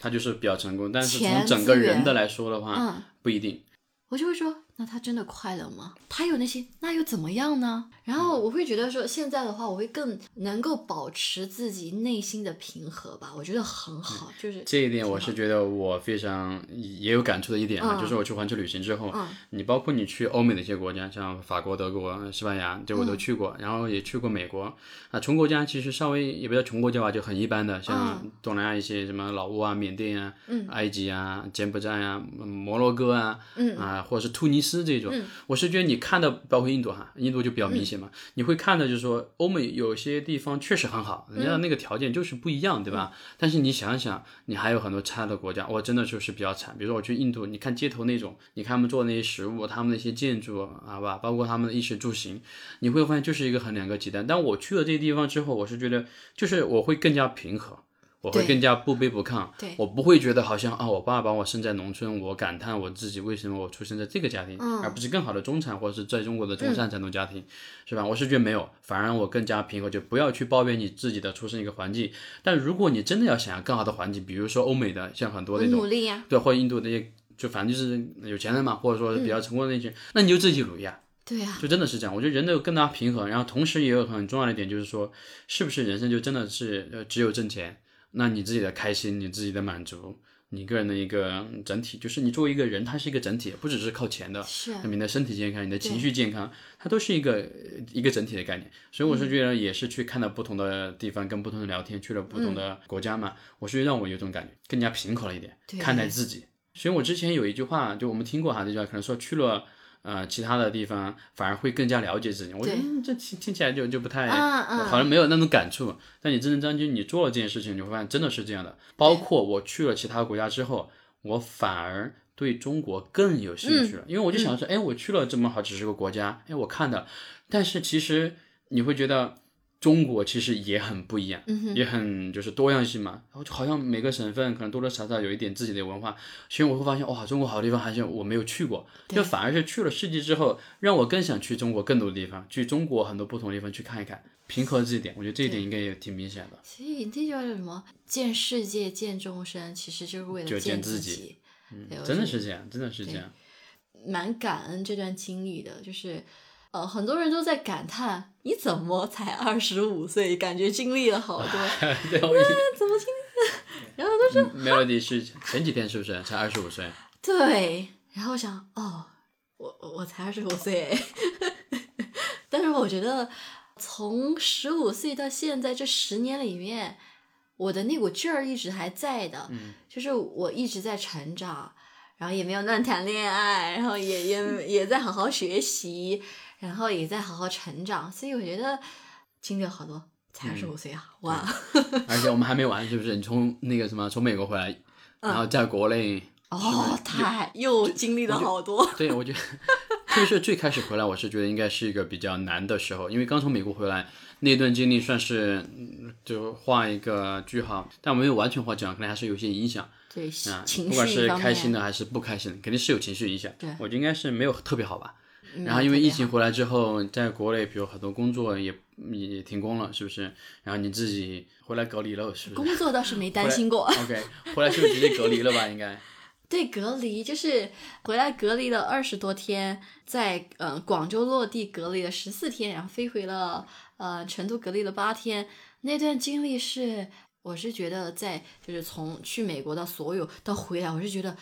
他就是比较成功。但是钱从整个人的来说的话，嗯不一定。我就会说，那他真的快乐吗？他有那些，那又怎么样呢？然后我会觉得说，现在的话，我会更能够保持自己内心的平和吧，我觉得很好，就是这一点我是觉得我非常也有感触的一点啊，嗯就是我去环球旅行之后，嗯。你包括你去欧美的一些国家，像法国、德国、西班牙，这我都去过，然后也去过美国。啊，穷国家其实稍微也不叫穷国家吧，就很一般的，像东南亚一些什么老挝啊、缅甸啊、埃及啊、柬埔寨啊、嗯摩洛哥啊，啊，或者是突尼斯这种，我是觉得你看到，包括印度哈，印度就比较明显嘛，你会看到就是说，欧美有些地方确实很好，人家的那个条件就是不一样，对吧？但是你想想，你还有很多差的国家，我真的就是比较惨。比如说我去印度，你看街头那种，你看他们做的那些食物，他们那些建筑，好吧，包括他们的衣食住行，你会发现就是一个很两个极端。但我去了这些地方之后，我是觉得，就是我会更加平和。我会更加不卑不亢，对我不会觉得好像啊，我爸把我生在农村，我感叹我自己为什么我出生在这个家庭，而不是更好的中产或者是在中国的中上产农家庭，是吧？我是觉得没有，反而让我更加平和，就不要去抱怨你自己的出生一个环境。但如果你真的要想要更好的环境，比如说欧美的，像很多那种努力呀、对，或者印度那些，就反正就是有钱人嘛，或者说是比较成功的那些，那你就自己努力啊。对呀、就真的是这样，我觉得人都有更大平衡，然后同时也有很重要的一点，就是说，是不是人生就真的是呃只有挣钱？那你自己的开心，你自己的满足，你个人的一个整体，就是你作为一个人，他是一个整体，不只是靠钱的。是你的身体健康，你的情绪健康，它都是一个呃一个整体的概念。所以我是觉得，也是去看到不同的地方，跟不同的聊天，去了不同的国家嘛，我是让我有种感觉，更加平和了一点，对看待自己。所以我之前有一句话，就我们听过哈，这句话可能说去了。呃，其他的地方反而会更加了解自己。我觉得嗯这听听起来就就不太，好像没有那种感触。但你真正将军你做了这件事情，你会发现真的是这样的。包括我去了其他国家之后，我反而对中国更有兴趣了，因为我就想说，哎，我去了这么好几十个国家，哎，我看的，但是其实你会觉得。中国其实也很不一样，也很就是多样性嘛。然后就好像每个省份可能多多少少有一点自己的文化，所以我会发现哇，中国好地方还是我没有去过，就反而是去了世纪之后，让我更想去中国更多的地方，去中国很多不同的地方去看一看，平和这一点，我觉得这一点应该也挺明显的。所以这叫什么？见世界，见众生，其实就是为了见自己。嗯，真的是这样，真的是这样。蛮感恩这段经历的，就是。呃，很多人都在感叹，你怎么才二十五岁，感觉经历了好多？对，怎么经历？然后都是 Melody 是前几天是不是才二十五岁？对，然后想，哦，我我才二十五岁，但是我觉得从十五岁到现在这十年里面，我的那股劲儿一直还在的，就是我一直在成长，然后也没有乱谈恋爱，然后也也也在好好学习。然后也在好好成长，所以我觉得经历了好多，才二十五岁啊，哇！而且我们还没完，是不是？你从那个什么，从美国回来，然后在国内，哦，太又经历了好多。对，我觉 得特别是最开始回来，我是觉得应该是一个比较难的时候，因为刚从美国回来，那段经历算是就画一个句号，但我没有完全画讲，可能还是有些影响。对，啊，情不管是开心的还是不开心的，肯定是有情绪影响。对，我觉得应该是没有特别好吧。然后因为疫情回来之后，在国内，比如很多工作也也停工了，是不是？然后你自己回来隔离了，是不是？工作倒是没担心过。OK，回来是不是直接隔离了吧？应该。对，隔离就是回来隔离了二十多天，在呃广州落地隔离了十四天，然后飞回了呃成都隔离了八天。那段经历是，我是觉得在就是从去美国到所有到回来，我是觉得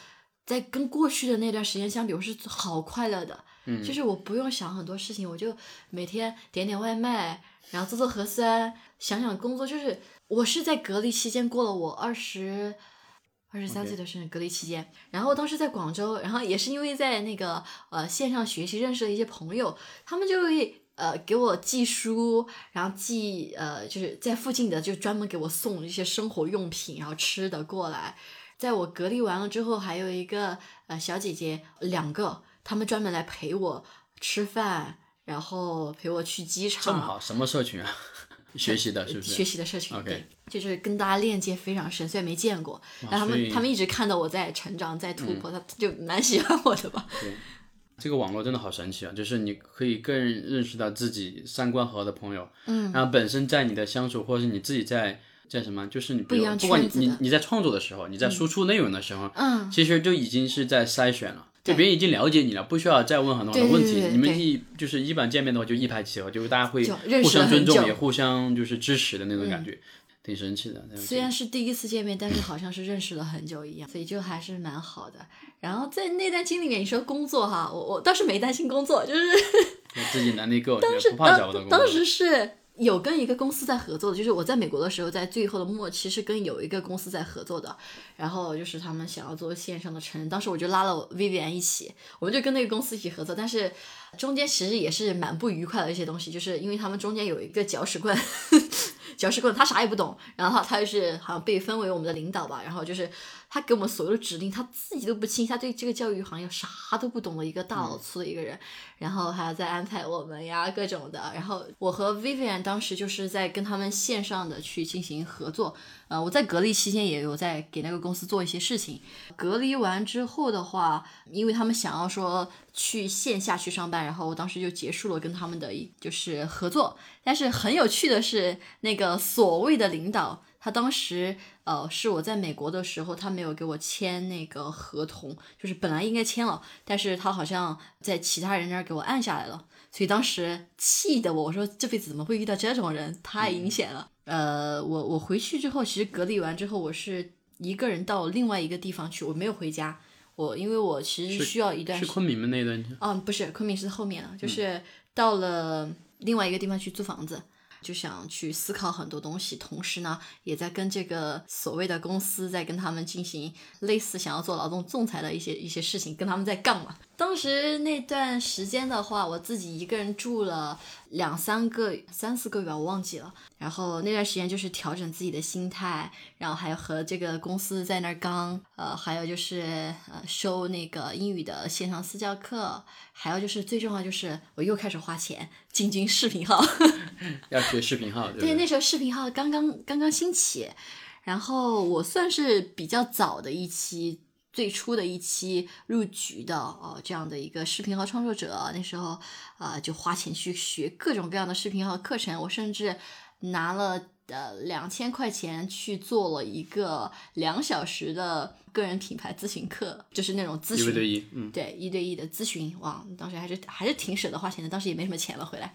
在跟过去的那段时间相比，我是好快乐的。嗯就是我不用想很多事情，我就每天点点外卖，然后做做核酸，想想工作。就是我是在隔离期间过了我二十二十三岁的生日，隔离期间。然后当时在广州，然后也是因为在那个呃线上学习认识了一些朋友，他们就会呃给我寄书，然后寄呃就是在附近的就专门给我送一些生活用品，然后吃的过来。在我隔离完了之后，还有一个呃小姐姐，两个。他们专门来陪我吃饭，然后陪我去机场。这么好，什么社群啊？学习的是不是？学习的社群，OK，就是跟大家链接非常深，虽然没见过，但他们他们一直看到我在成长，在突破，他就蛮喜欢我的吧。对，这个网络真的好神奇啊！就是你可以更认识到自己三观合的朋友，嗯，然后本身在你的相处，或者是你自己在在什么，就是你不不管你你你在创作的时候，你在输出内容的时候，嗯，其实就已经是在筛选了。就别人已经了解你了，不需要再问很多的问题。你们一就是一般见面的话，就一拍即合，就是大家会互相尊重，也互相就是支持的那种感觉，挺神奇的。虽然是第一次见面，但是好像是认识了很久一样，所以就还是蛮好的。然后在那段经历里面，你说工作哈，我我倒是没担心工作，就是 自己能力够，当时当当时是。有跟一个公司在合作的，就是我在美国的时候，在最后的末期是跟有一个公司在合作的，然后就是他们想要做线上的成人，当时我就拉了 Vivian 一起，我们就跟那个公司一起合作，但是中间其实也是蛮不愉快的一些东西，就是因为他们中间有一个搅屎棍，搅屎棍他啥也不懂，然后他就是好像被分为我们的领导吧，然后就是。他给我们所有的指令，他自己都不清，他对这个教育行业啥都不懂的一个大老粗的一个人，然后还要再安排我们呀各种的。然后我和 Vivian 当时就是在跟他们线上的去进行合作，呃，我在隔离期间也有在给那个公司做一些事情。隔离完之后的话，因为他们想要说去线下去上班，然后我当时就结束了跟他们的就是合作。但是很有趣的是，那个所谓的领导。他当时，呃，是我在美国的时候，他没有给我签那个合同，就是本来应该签了，但是他好像在其他人那儿给我按下来了，所以当时气的我，我说这辈子怎么会遇到这种人，太阴险了。呃，我我回去之后，其实隔离完之后，我是一个人到另外一个地方去，我没有回家，我因为我其实需要一段是昆明的那段，嗯，不是昆明是后面了，就是到了另外一个地方去租房子。就想去思考很多东西，同时呢，也在跟这个所谓的公司在跟他们进行类似想要做劳动仲裁的一些一些事情，跟他们在杠嘛。当时那段时间的话，我自己一个人住了两三个、三四个月吧，我忘记了。然后那段时间就是调整自己的心态，然后还有和这个公司在那儿刚，呃，还有就是呃收那个英语的线上私教课，还有就是最重要就是我又开始花钱进军视频号。要学视频号，对对，对？那时候视频号刚刚刚刚兴起，然后我算是比较早的一期，最初的一期入局的哦，这样的一个视频号创作者。那时候啊、就花钱去学各种各样的视频号课程，我甚至拿了呃两千块钱去做了一个两小时的个人品牌咨询课，就是那种咨询一对对一，嗯，对，一对一的咨询，哇，当时还是还是挺舍得花钱的，当时也没什么钱了，回来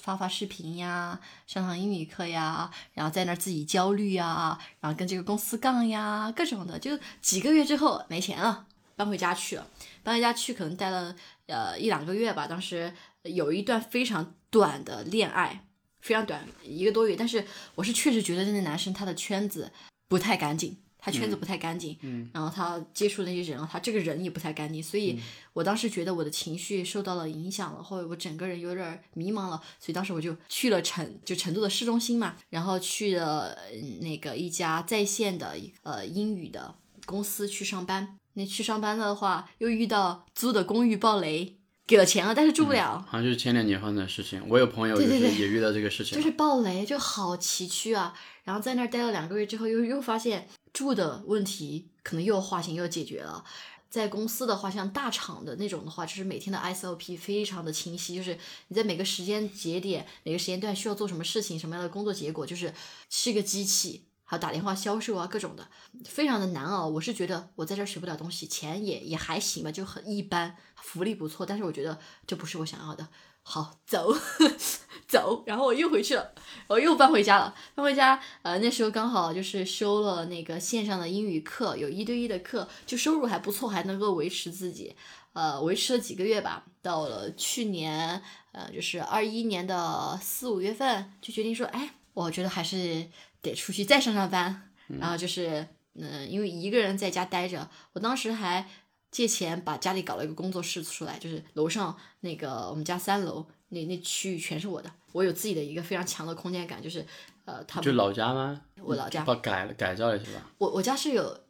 发发视频呀，上上英语课呀，然后在那儿自己焦虑呀，然后跟这个公司杠呀，各种的，就几个月之后没钱了，搬回家去了，搬回家去可能待了呃一两个月吧，当时有一段非常短的恋爱，非常短一个多月，但是我是确实觉得那个男生他的圈子不太干净。他圈子不太干净，嗯，然后他接触那些人，他这个人也不太干净，所以我当时觉得我的情绪受到了影响了，或者我整个人有点儿迷茫了，所以当时我就去了成就成都的市中心嘛，然后去了呃那个一家在线的呃英语的公司去上班。那去上班的话，又遇到租的公寓爆雷，给了钱了，但是住不了。好像就是前两年发生的事情。我有朋友也遇到这个事情了，就是爆雷，就好崎岖啊。然后在那儿待了两个月之后，又又发现住的问题可能又划线又要解决了。在公司的话，像大厂的那种的话，就是每天的 SOP 非常的清晰，就是你在每个时间节点、每个时间段需要做什么事情、什么样的工作结果，就是是个机器，还有打电话销售啊，各种的，非常的难熬。我是觉得我在这儿学不了东西，钱也也还行吧，就很一般，福利不错，但是我觉得这不是我想要的。好，走 走，然后我又回去了，我又搬回家了。搬回家，呃，那时候刚好就是修了那个线上的英语课，有一对一的课，就收入还不错，还能够维持自己。呃，维持了几个月吧，到了去年，呃，就是二一年的四五月份，就决定说，哎，我觉得还是得出去再上上班。然后就是，嗯、因为一个人在家待着，我当时还借钱把家里搞了一个工作室出来，就是楼上那个我们家三楼那那区域全是我的，我有自己的一个非常强的空间感，就是呃，他们就老家吗？我老家把改了改造了是吧？我我家是有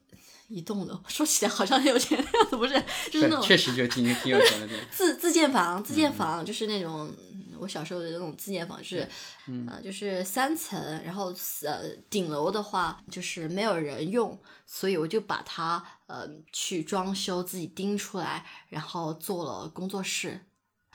一栋楼，说起来好像很有钱的样子，不是，就是那种确实就挺挺有钱的对。自自建房，自建房就是那种、嗯我小时候的那种自建房是，呃，就是三层，然后呃顶楼的话就是没有人用，所以我就把它呃去装修，自己钉出来，然后做了工作室。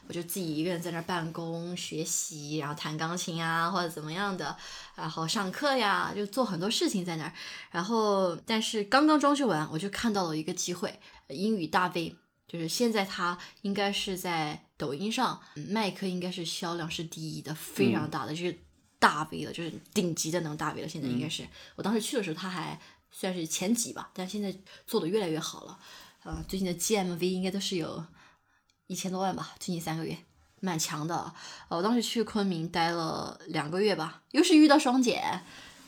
我就自己一个人在那儿办公、学习，然后弹钢琴啊，或者怎么样的，然后上课呀，就做很多事情在那儿。然后，但是刚刚装修完，我就看到了一个机会，英语大 V，就是现在他应该是在抖音上，嗯麦克应该是销量是第一的，非常大的，就是大 V 了，就是顶级的那种大 V 了。现在应该是，我当时去的时候，他还算是前几吧，但现在做的越来越好了。呃，最近的 GMV 应该都是有一千多万吧，最近三个月。蛮强的，呃，我当时去昆明待了两个月吧，又是遇到双减，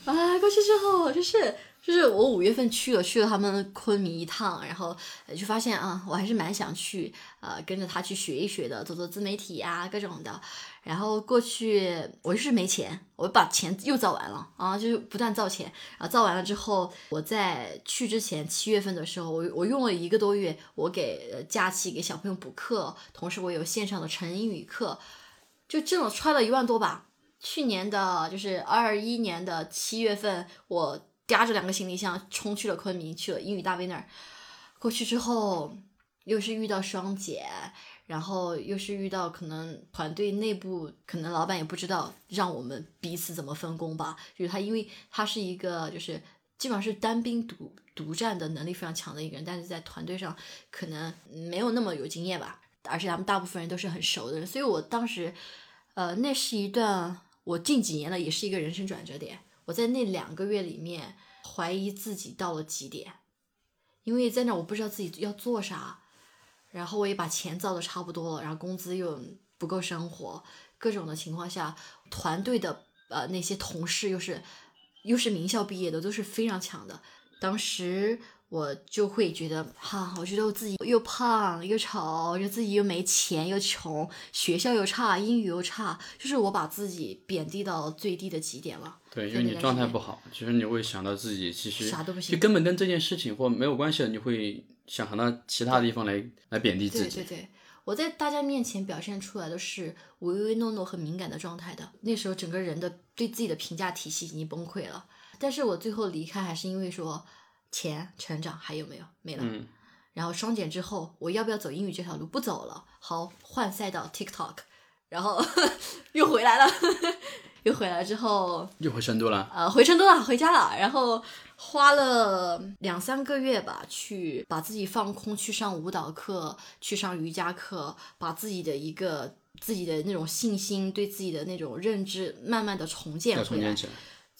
啊，过去之后就是就是我五月份去了，去了他们昆明一趟，然后就发现啊，我还是蛮想去，呃，跟着他去学一学的，做做自媒体啊，各种的。然后过去我就是没钱，我把钱又造完了啊，就是不断造钱，然后造完了之后，我在去之前七月份的时候，我我用了一个多月，我给假期给小朋友补课，同时我有线上的纯英语课，就挣了揣了一万多吧。去年的就是二一年的七月份，我夹着两个行李箱冲去了昆明，去了英语大 V 那儿。过去之后，又是遇到双减，然后又是遇到可能团队内部可能老板也不知道让我们彼此怎么分工吧，就是他因为他是一个就是基本上是单兵独独战的能力非常强的一个人，但是在团队上可能没有那么有经验吧，而且他们大部分人都是很熟的人，所以我当时呃那是一段我近几年的也是一个人生转折点，我在那两个月里面怀疑自己到了极点，因为在那我不知道自己要做啥。然后我也把钱造的差不多了，然后工资又不够生活，各种的情况下，团队的呃那些同事又是又是名校毕业的，都是非常强的。当时我就会觉得哈，我觉得我自己又胖又丑，我觉得自己又没钱又穷，学校又差，英语又差，就是我把自己贬低到最低的极点了。对，因为你状态不好，其实你会想到自己其实啥都不行，就根本跟这件事情或没有关系的，你会想到其他地方来来贬低自己。对对对，我在大家面前表现出来的是唯唯诺诺和敏感的状态的，那时候整个人的对自己的评价体系已经崩溃了。但是我最后离开还是因为说钱、成长还有没有没了。嗯。然后双减之后，我要不要走英语这条路？不走了。好，换赛道 TikTok，然后 又回来了，又回来之后又回成都了。呃，回成都了，回家了。然后花了两三个月吧，去把自己放空，去上舞蹈课，去上瑜伽课，把自己的一个自己的那种信心，对自己的那种认知，慢慢的重建回来。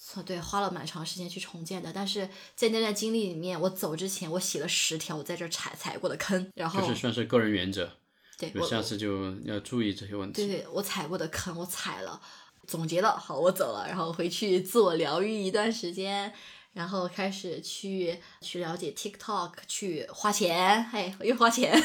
错对，花了蛮长时间去重建的，但是在那段经历里面，我走之前我写了十条我在这踩踩过的坑，然后就是算是个人原则，对，我下次就要注意这些问题。对对，我踩过的坑我踩了，总结了，好，我走了，然后回去自我疗愈一段时间，然后开始去去了解 TikTok，去花钱，嘿，又花钱。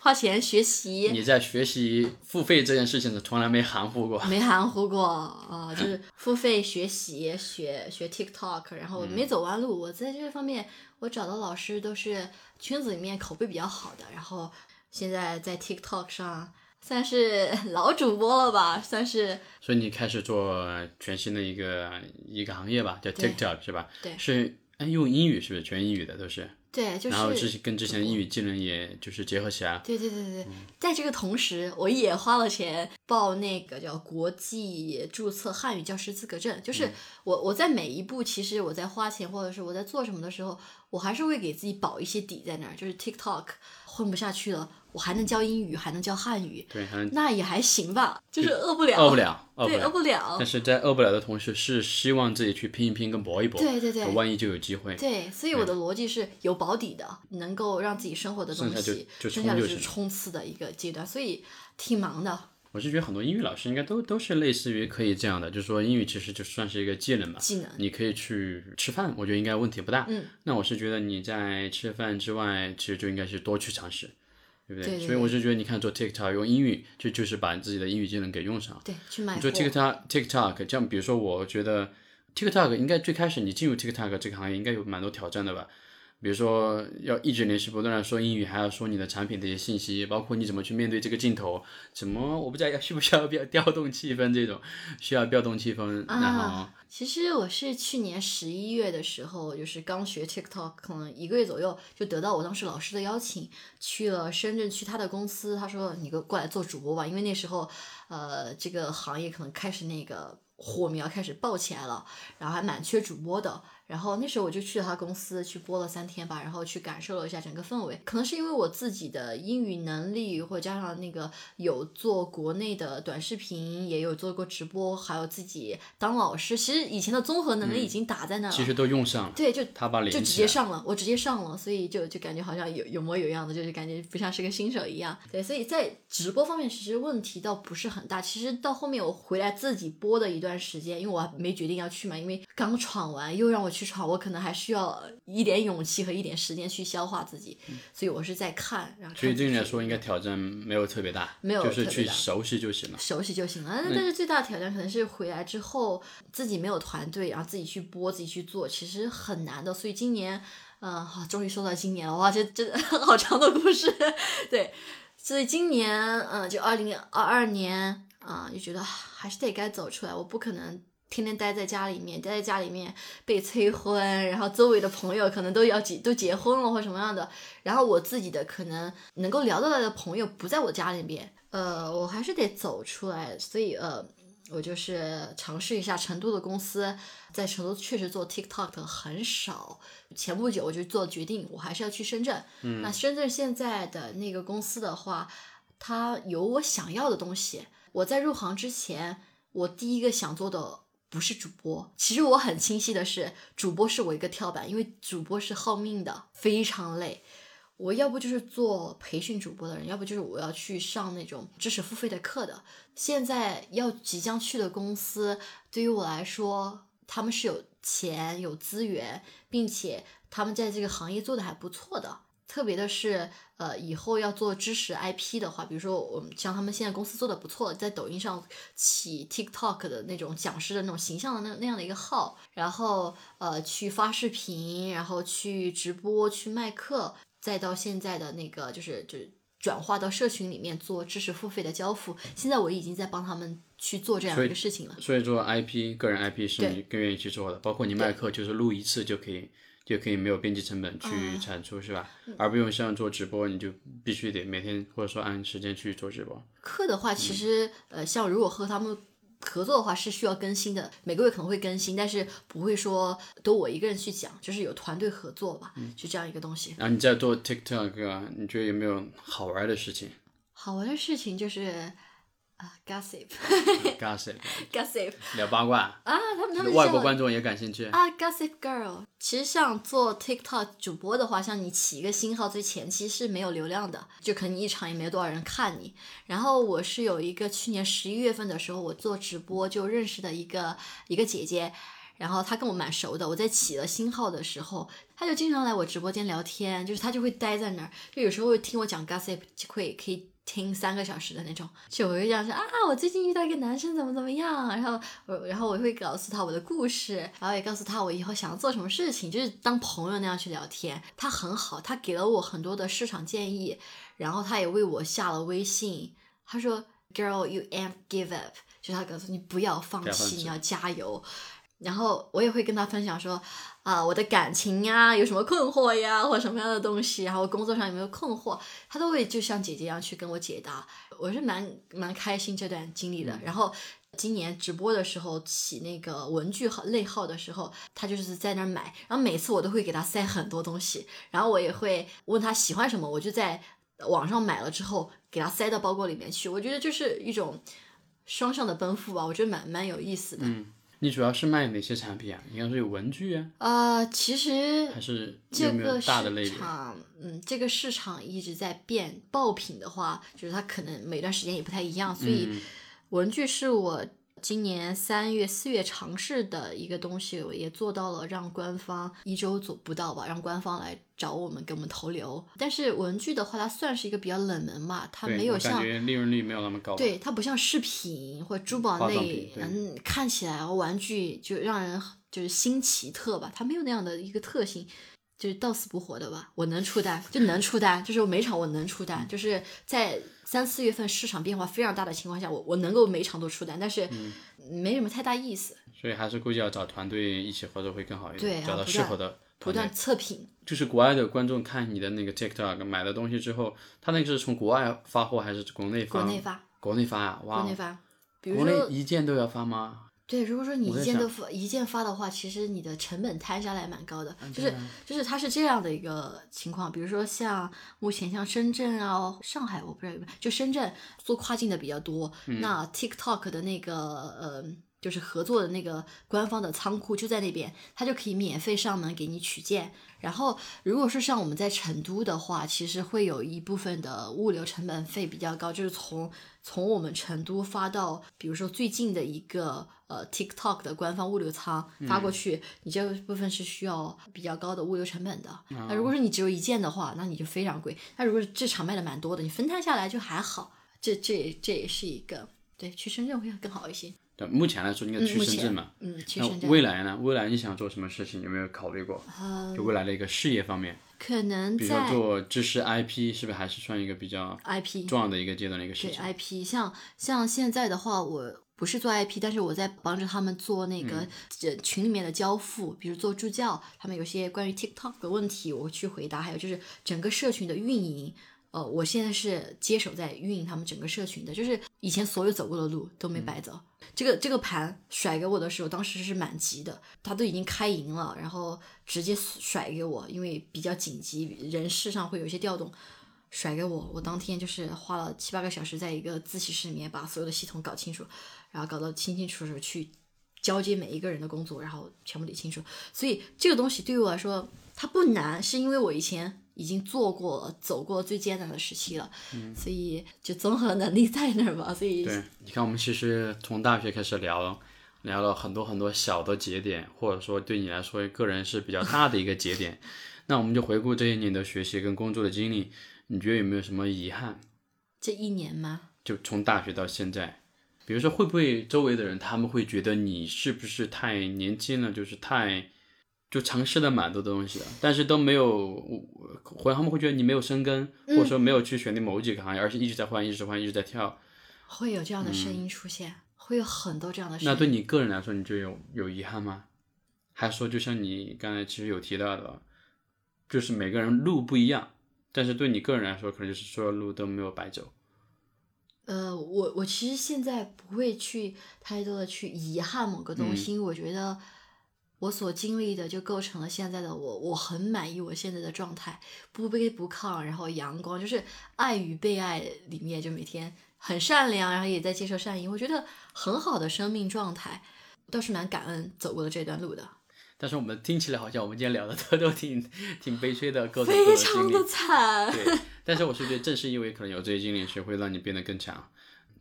花钱学习，你在学习付费这件事情的从来没含糊过，没含糊过啊，就是付费学习学学 TikTok，然后没走弯路。我在这方面，我找的老师都是圈子里面口碑比较好的，然后现在在 TikTok 上算是 老主播了吧，算是。所以你开始做全新的一个一个行业吧，叫 TikTok 是吧？对，是哎用英语是不是全英语的都是？对，就是然后之跟之前的英语技能也就是结合起来。对对对对对，在这个同时，我也花了钱报那个叫国际注册汉语教师资格证。就是我我在每一步，其实我在花钱或者是我在做什么的时候，我还是会给自己保一些底在那儿。就是 TikTok 混不下去了。我还能教英语，还能教汉语，对，那也还行吧，就是饿不了，饿不了，对，饿不了。但是在饿不了的同时，是希望自己去拼一拼，跟搏一搏，对对对，万一就有机会。对，所以我的逻辑是有保底的，能够让自己生活的东西，剩下就是冲刺的一个阶段，所以挺忙的。我是觉得很多英语老师应该都都是类似于可以这样的，就是说英语其实就算是一个技能吧，技能，你可以去吃饭，我觉得应该问题不大。嗯，那我是觉得你在吃饭之外，其实就应该是多去尝试。对不对？所以我就觉得，你看做 TikTok 用英语，就就是把自己的英语技能给用上。对，去买。你做 TikTok TikTok，这样比如说，我觉得 TikTok 应该最开始你进入 TikTok 这个行业，应该有蛮多挑战的吧？比如说要一直连续不断的说英语，还要说你的产品的一些信息，包括你怎么去面对这个镜头，怎么我不知道要需不需要调调动气氛这种，需要调动气氛，然后。其实我是去年十一月的时候，就是刚学 TikTok，可能一个月左右就得到我当时老师的邀请，去了深圳，去他的公司。他说：“你过过来做主播吧。”因为那时候，呃，这个行业可能开始那个火苗开始爆起来了，然后还蛮缺主播的。然后那时候我就去了他公司去播了三天吧，然后去感受了一下整个氛围。可能是因为我自己的英语能力，或者加上那个有做国内的短视频，也有做过直播，还有自己当老师，其实以前的综合能力已经打在那了。其实都用上了。对，就他把就直接上了，我直接上了，所以就就感觉好像有有模有样的，就是感觉不像是个新手一样。对，所以在直播方面其实问题倒不是很大。其实到后面我回来自己播的一段时间，因为我还没决定要去嘛，因为刚闯完又让我去。去闯，我可能还需要一点勇气和一点时间去消化自己，所以我是在看。然后所以对你来说，应该挑战没有特别大，没有就是去熟悉就行了，熟悉就行了。但是最大的挑战可能是回来之后自己没有团队，然后自己去播，自己去做，其实很难的。所以今年，嗯，好，终于说到今年了，哇，这这 好长的故事。对，所以今年，嗯，就二零二二年，啊，就觉得还是得该走出来，我不可能。天天待在家里面，待在家里面被催婚，然后周围的朋友可能都要结都结婚了或什么样的，然后我自己的可能能够聊得来的朋友不在我家里面，呃，我还是得走出来，所以呃，我就是尝试一下成都的公司，在成都确实做 TikTok 的很少，前不久我就做决定，我还是要去深圳。嗯，那深圳现在的那个公司的话，它有我想要的东西。我在入行之前，我第一个想做的。不是主播，其实我很清晰的是，主播是我一个跳板，因为主播是耗命的，非常累。我要不就是做培训主播的人，要不就是我要去上那种知识付费的课的。现在要即将去的公司，对于我来说，他们是有钱有资源，并且他们在这个行业做的还不错的。特别的是，呃，以后要做知识 IP 的话，比如说我们像他们现在公司做的不错，在抖音上起 TikTok 的那种讲师的那种形象的那那样的一个号，然后呃去发视频，然后去直播，去卖课，再到现在的那个就是就是转化到社群里面做知识付费的交付。现在我已经在帮他们去做这样一个事情了。所以做 IP 个人 IP 是你更愿意去做的，包括你卖课就是录一次就可以。就可以没有编辑成本去嗯产出，是吧？而不用像做直播，你就必须得每天或者说按时间去做直播。课的话，其实呃，像如果和他们合作的话，是需要更新的，每个月可能会更新，但是不会说都我一个人去讲，就是有团队合作吧，就这样一个东西。然后你在做 TikTok 啊，你觉得有没有好玩的事情好玩的事情就是啊，gossip？Gossip，gossip 聊八卦，啊，他们他们外国观众也感兴趣。啊，Gossip Girl。其实像做 TikTok 主播的话，像你起一个新号最前期是没有流量的，就可能一场也没有多少人看你。然后我是有一个去年十一月份的时候，我做直播就认识的一个一个姐姐。然后她跟我蛮熟的，我在起了新号的时候，她就经常来我直播间聊天，就是她就会待在那儿，就有时候会听我讲 gossip，就会可以听三个小时的那种。就我就这样说啊，我最近遇到一个男生怎么怎么样，然后我然后我会告诉他我的故事，然后也告诉他我以后想要做什么事情，就是当朋友那样去聊天。他很好，他给了我很多的市场建议，然后他也为我下了微信，他说 “Girl, you ain't give up”，就他告诉你不要放弃，不要放弃你要加油。然后我也会跟他分享说，啊，我的感情呀，有什么困惑呀，或什么样的东西，然后工作上有没有困惑，他都会就像姐姐一样去跟我解答。我是蛮蛮开心这段经历的。然后今年直播的时候起那个文具号类号的时候，他就是在那儿买，然后每次我都会给他塞很多东西，然后我也会问他喜欢什么，我就在网上买了之后给他塞到包裹里面去。我觉得就是一种双向的奔赴吧，我觉得蛮蛮有意思的。你主要是卖哪些产品啊？应该是有文具啊，呃，其实还是这个大的类别？市场，嗯，这个市场一直在变。爆品的话，就是它可能每段时间也不太一样，所以嗯文具是我今年三月、四月尝试的一个东西，我也做到了让官方一周走不到吧，让官方来找我们给我们投流。但是文具的话，它算是一个比较冷门嘛，它没有像利润率没有那么高。对，它不像饰品或者珠宝类嗯，看起来玩具就让人就是新奇特吧，它没有那样的一个特性，就是到死不活的吧。我能出单就能出单，就是我每场我能出单，就是在三四月份市场变化非常大的情况下，我我能够每场都出单，但是嗯没什么太大意思，所以还是估计要找团队一起合作会更好一点，对找到适合的不断。测评。就是国外的观众看你的那个 TikTok 买的东西之后，他那个是从国外发货还是国内发？国内发，国内发啊，哇！国内发，比如国内说一件都要发吗？对，如果说你一件都发一件发的话，其实你的成本摊下来蛮高的，嗯就是就是它是这样的一个情况，比如说像目前像深圳啊、上海，我不知道有没有，就深圳做跨境的比较多，嗯那 TikTok 的那个呃。就是合作的那个官方的仓库就在那边，他就可以免费上门给你取件。然后，如果是像我们在成都的话，其实会有一部分的物流成本费比较高，就是从从我们成都发到，比如说最近的一个呃 TikTok 的官方物流仓发过去，你这个部分是需要比较高的物流成本的。那如果说你只有一件的话，那你就非常贵。那如果是这场卖的蛮多的，你分摊下来就还好。这这这也是一个对，去深圳会更好一些。对，目前来说应该去深圳嘛。嗯，去深圳。未来呢？未来你想做什么事情？有没有考虑过？呃，就未来的一个事业方面，可能比如说在做知识 IP，是不是还是算一个比较 IP 重要的一个阶段的一个事对情？IP，像像现在的话，我不是做 IP，但是我在帮着他们做那个呃群里面的交付，比如做助教，他们有些关于 TikTok 的问题，我会去回答，还有就是整个社群的运营。呃，我现在是接手在运营他们整个社群的，就是以前所有走过的路都没白走。这个这个盘甩给我的时候，当时是蛮急的，他都已经开营了，然后直接甩给我，因为比较紧急，人事上会有一些调动，甩给我，我当天就是花了七八个小时，在一个自习室里面把所有的系统搞清楚，然后搞得清清楚楚去交接每一个人的工作，然后全部理清楚。所以这个东西对于我来说，它不难，是因为我以前已经做过、走过最艰难的时期了，所以就综合能力在那儿吧。所以对，你看我们其实从大学开始聊，聊了很多很多小的节点，或者说对你来说个人是比较大的一个节点。那我们就回顾这一年的学习跟工作的经历，你觉得有没有什么遗憾？这一年吗？就从大学到现在，比如说会不会周围的人他们会觉得你是不是太年轻了，就是太就尝试了蛮多的东西的，但是都没有，或者他们会觉得你没有生根，或者说没有去选定某几个行业，而是一直在换，一直在换，一直在跳。会有这样的声音出现，会有很多这样的声音。那对你个人来说，你就有有遗憾吗？还是说，就像你刚才其实有提到的，就是每个人路不一样，但是对你个人来说，可能就是所有路都没有白走。呃，我我其实现在不会去太多的去遗憾某个东西，因为我觉得我所经历的就构成了现在的我，我很满意我现在的状态，不卑不亢，然后阳光，就是爱与被爱里面，就每天很善良，然后也在接受善意，我觉得很好的生命状态，倒是蛮感恩走过的这段路的。但是我们听起来好像我们今天聊的 都都挺挺悲催的，各种非常的惨。对，但是我是觉得正是因为可能有这些经历，是会让你变得更强。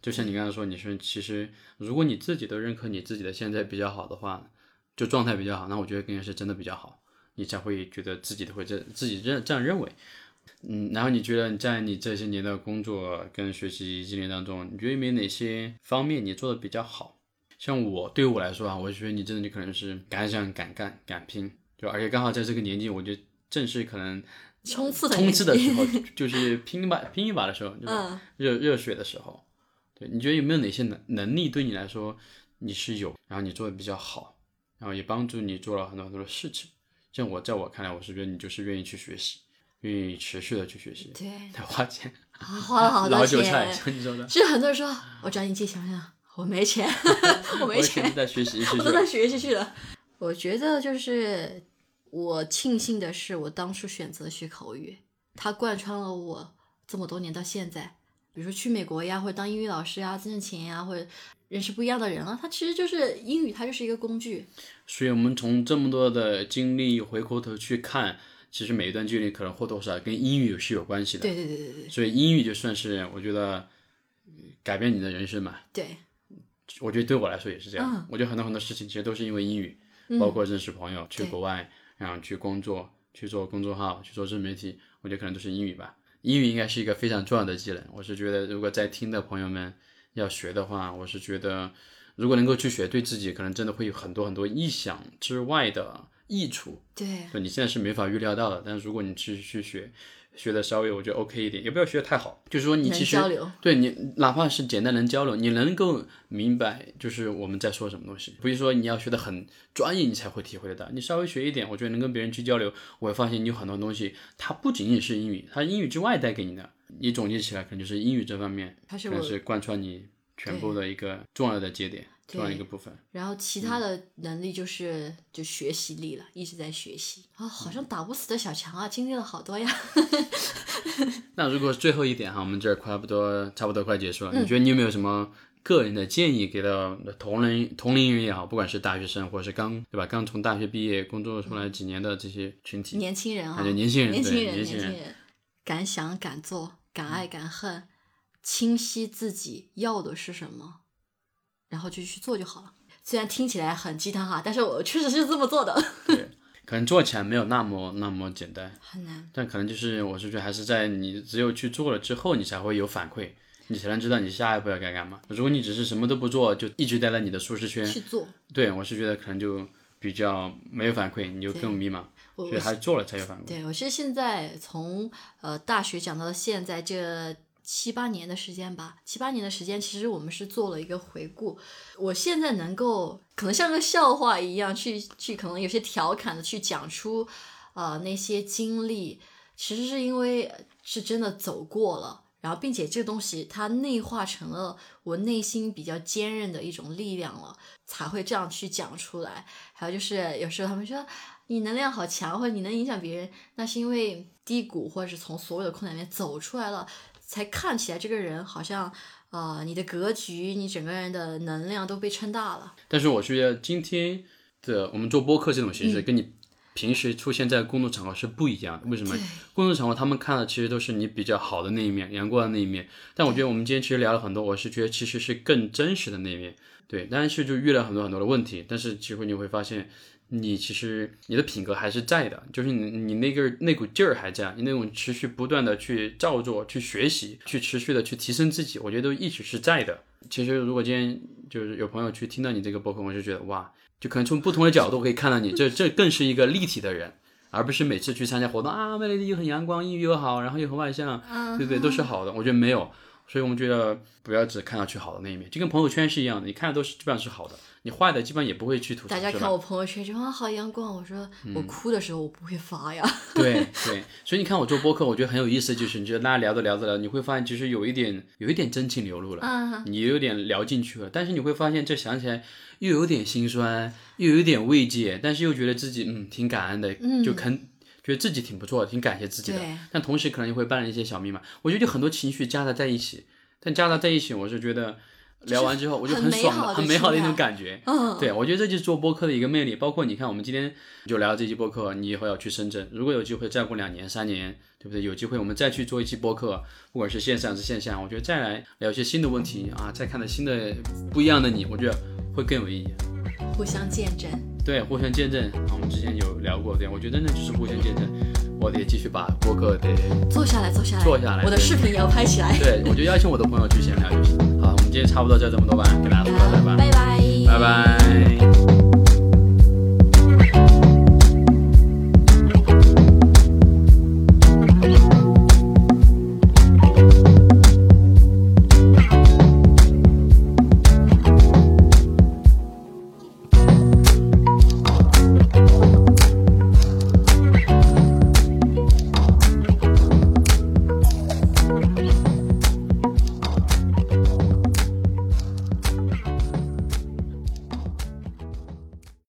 就像你刚才说，你说其实如果你自己都认可你自己的现在比较好的话，就状态比较好，那我觉得肯定是真的比较好，你才会觉得自己都会这自己认这样认为。嗯，然后你觉得在你这些年的工作跟学习经历当中，你觉得有没有哪些方面你做的比较好？像我对于我来说啊，我觉得你真的你可能是敢想敢干敢拼，就而且刚好在这个年纪，我觉得正是可能冲刺冲刺的时候，就是拼一把拼一把的时候，就是热热血的时候。对，你觉得有没有哪些能能力对你来说你是有，然后你做的比较好，然后也帮助你做了很多很多的事情？像我在我看来，我是觉得你就是愿意去学习，愿意持续的去学习，对，花钱，花了好 多钱。老韭菜，像你说的，是很多人说，我找你借钱，想我没钱，我没钱，在学习，我都在学习去了。我觉得就是我庆幸的是，我当初选择学口语，它贯穿了我这么多年到现在。比如说去美国呀，或者当英语老师呀，挣钱呀，或者认识不一样的人了，它其实就是英语，它就是一个工具。所以，我们从这么多的经历回过头去看，其实每一段经历可能或多或少跟英语是有关系的。对对对对对。所以，英语就算是我觉得改变你的人生嘛。对。我觉得对我来说也是这样。我觉得很多很多事情其实都是因为英语，包括认识朋友、去国外，然后去工作、去做公众号、去做自媒体，我觉得可能都是英语吧。英语应该是一个非常重要的技能，我是觉得，如果在听的朋友们要学的话，我是觉得，如果能够去学，对自己可能真的会有很多很多意想之外的益处。对，你现在是没法预料到的，但是如果你去去学。学的稍微我觉得 OK 一点，也不要学的太好。就是说你其实对你哪怕是简单能交流，你能够明白就是我们在说什么东西。不是说你要学的很专业你才会体会得到，你稍微学一点，我觉得能跟别人去交流，我会发现你有很多东西它不仅仅是英语，它英语之外带给你的，你总结起来可能就是英语这方面，它是贯穿你全部的一个重要的节点。重要一个部分，然后其他的能力就是就学习力了，一直在学习啊，好像打不死的小强啊，经历了好多呀。那如果最后一点哈，我们这儿差不多差不多快结束了，你觉得你有没有什么个人的建议给到同龄同龄人也好，不管是大学生或者是刚对吧刚从大学毕业工作出来几年的这些群体，年轻人啊，年轻人，年轻人，年轻人，敢想敢做，敢爱敢恨，清晰自己要的是什么。然后就去做就好了。虽然听起来很鸡汤哈，但是我确实是这么做的。对，可能做起来没有那么那么简单，很难。但可能就是，我是觉得还是在你只有去做了之后，你才会有反馈，你才能知道你下一步要该干嘛。如果你只是什么都不做，就一直待在你的舒适圈去做，对我是觉得可能就比较没有反馈，你就更迷茫。所以还是做了才有反馈。对我其实现在从呃大学讲到现在这。七八年的时间吧，七八年的时间，其实我们是做了一个回顾。我现在能够可能像个笑话一样去去，可能有些调侃的去讲出，呃，那些经历，其实是因为是真的走过了，然后并且这个东西它内化成了我内心比较坚韧的一种力量了，才会这样去讲出来。还有就是有时候他们说你能量好强，或者你能影响别人，那是因为低谷或者是从所有的困难里面走出来了。才看起来这个人好像，呃，你的格局，你整个人的能量都被撑大了。但是我觉得今天的我们做播客这种形式，跟你平时出现在公众场合是不一样的。为什么对？公众场合他们看的其实都是你比较好的那一面，阳光的那一面。但我觉得我们今天其实聊了很多，我是觉得其实是更真实的那一面。对，但是就遇到很多很多的问题，但是其实你会发现，你其实你的品格还是在的，就是你你那个那股劲儿还在，你那种持续不断的去照做、去学习、去持续的去提升自己，我觉得都一直是在的。其实如果今天就是有朋友去听到你这个播客，我就觉得哇，就可能从不同的角度可以看到你，这这更是一个立体的人。而不是每次去参加活动啊，魅力又很阳光，英语又好，然后又很外向，对不对？都是好的。我觉得没有，所以我们觉得不要只看上去好的那一面，就跟朋友圈是一样的，你看的都是基本上是好的，你坏的基本上也不会去吐槽，大家看我朋友圈就啊好阳光，我说我哭的时候我不会发呀。对对，所以你看我做播客，我觉得很有意思，就是你觉得大家聊着聊着聊，你会发现其实有一点有一点真情流露了，嗯，你有点聊进去了，但是你会发现这想起来又有点心酸，又有点慰藉，但是又觉得自己嗯挺感恩的，就肯。觉得自己挺不错，挺感谢自己的，但同时可能也会伴了一些小密码。我觉得就很多情绪夹杂在一起，但夹杂在一起，我是觉得聊完之后我就很爽的，很美好的一种感觉。嗯，对，我觉得这就是做播客的一个魅力。包括你看，我们今天就聊这期播客，你以后要去深圳，如果有机会再过两年、三年，对不对？有机会我们再去做一期播客，不管是线上还是线下，我觉得再来聊一些新的问题啊，再看到新的不一样的你，我觉得会更有意义。互相见证。对，互相见证啊，我们之前有聊过，对我觉得真的就是互相见证。我得继续把播客得做下来，做下来，做下来我的视频也要拍起来。对，我就邀请我的朋友去闲聊就行。好，我们今天差不多就这么多吧，跟大家说拜拜吧，拜拜，拜拜。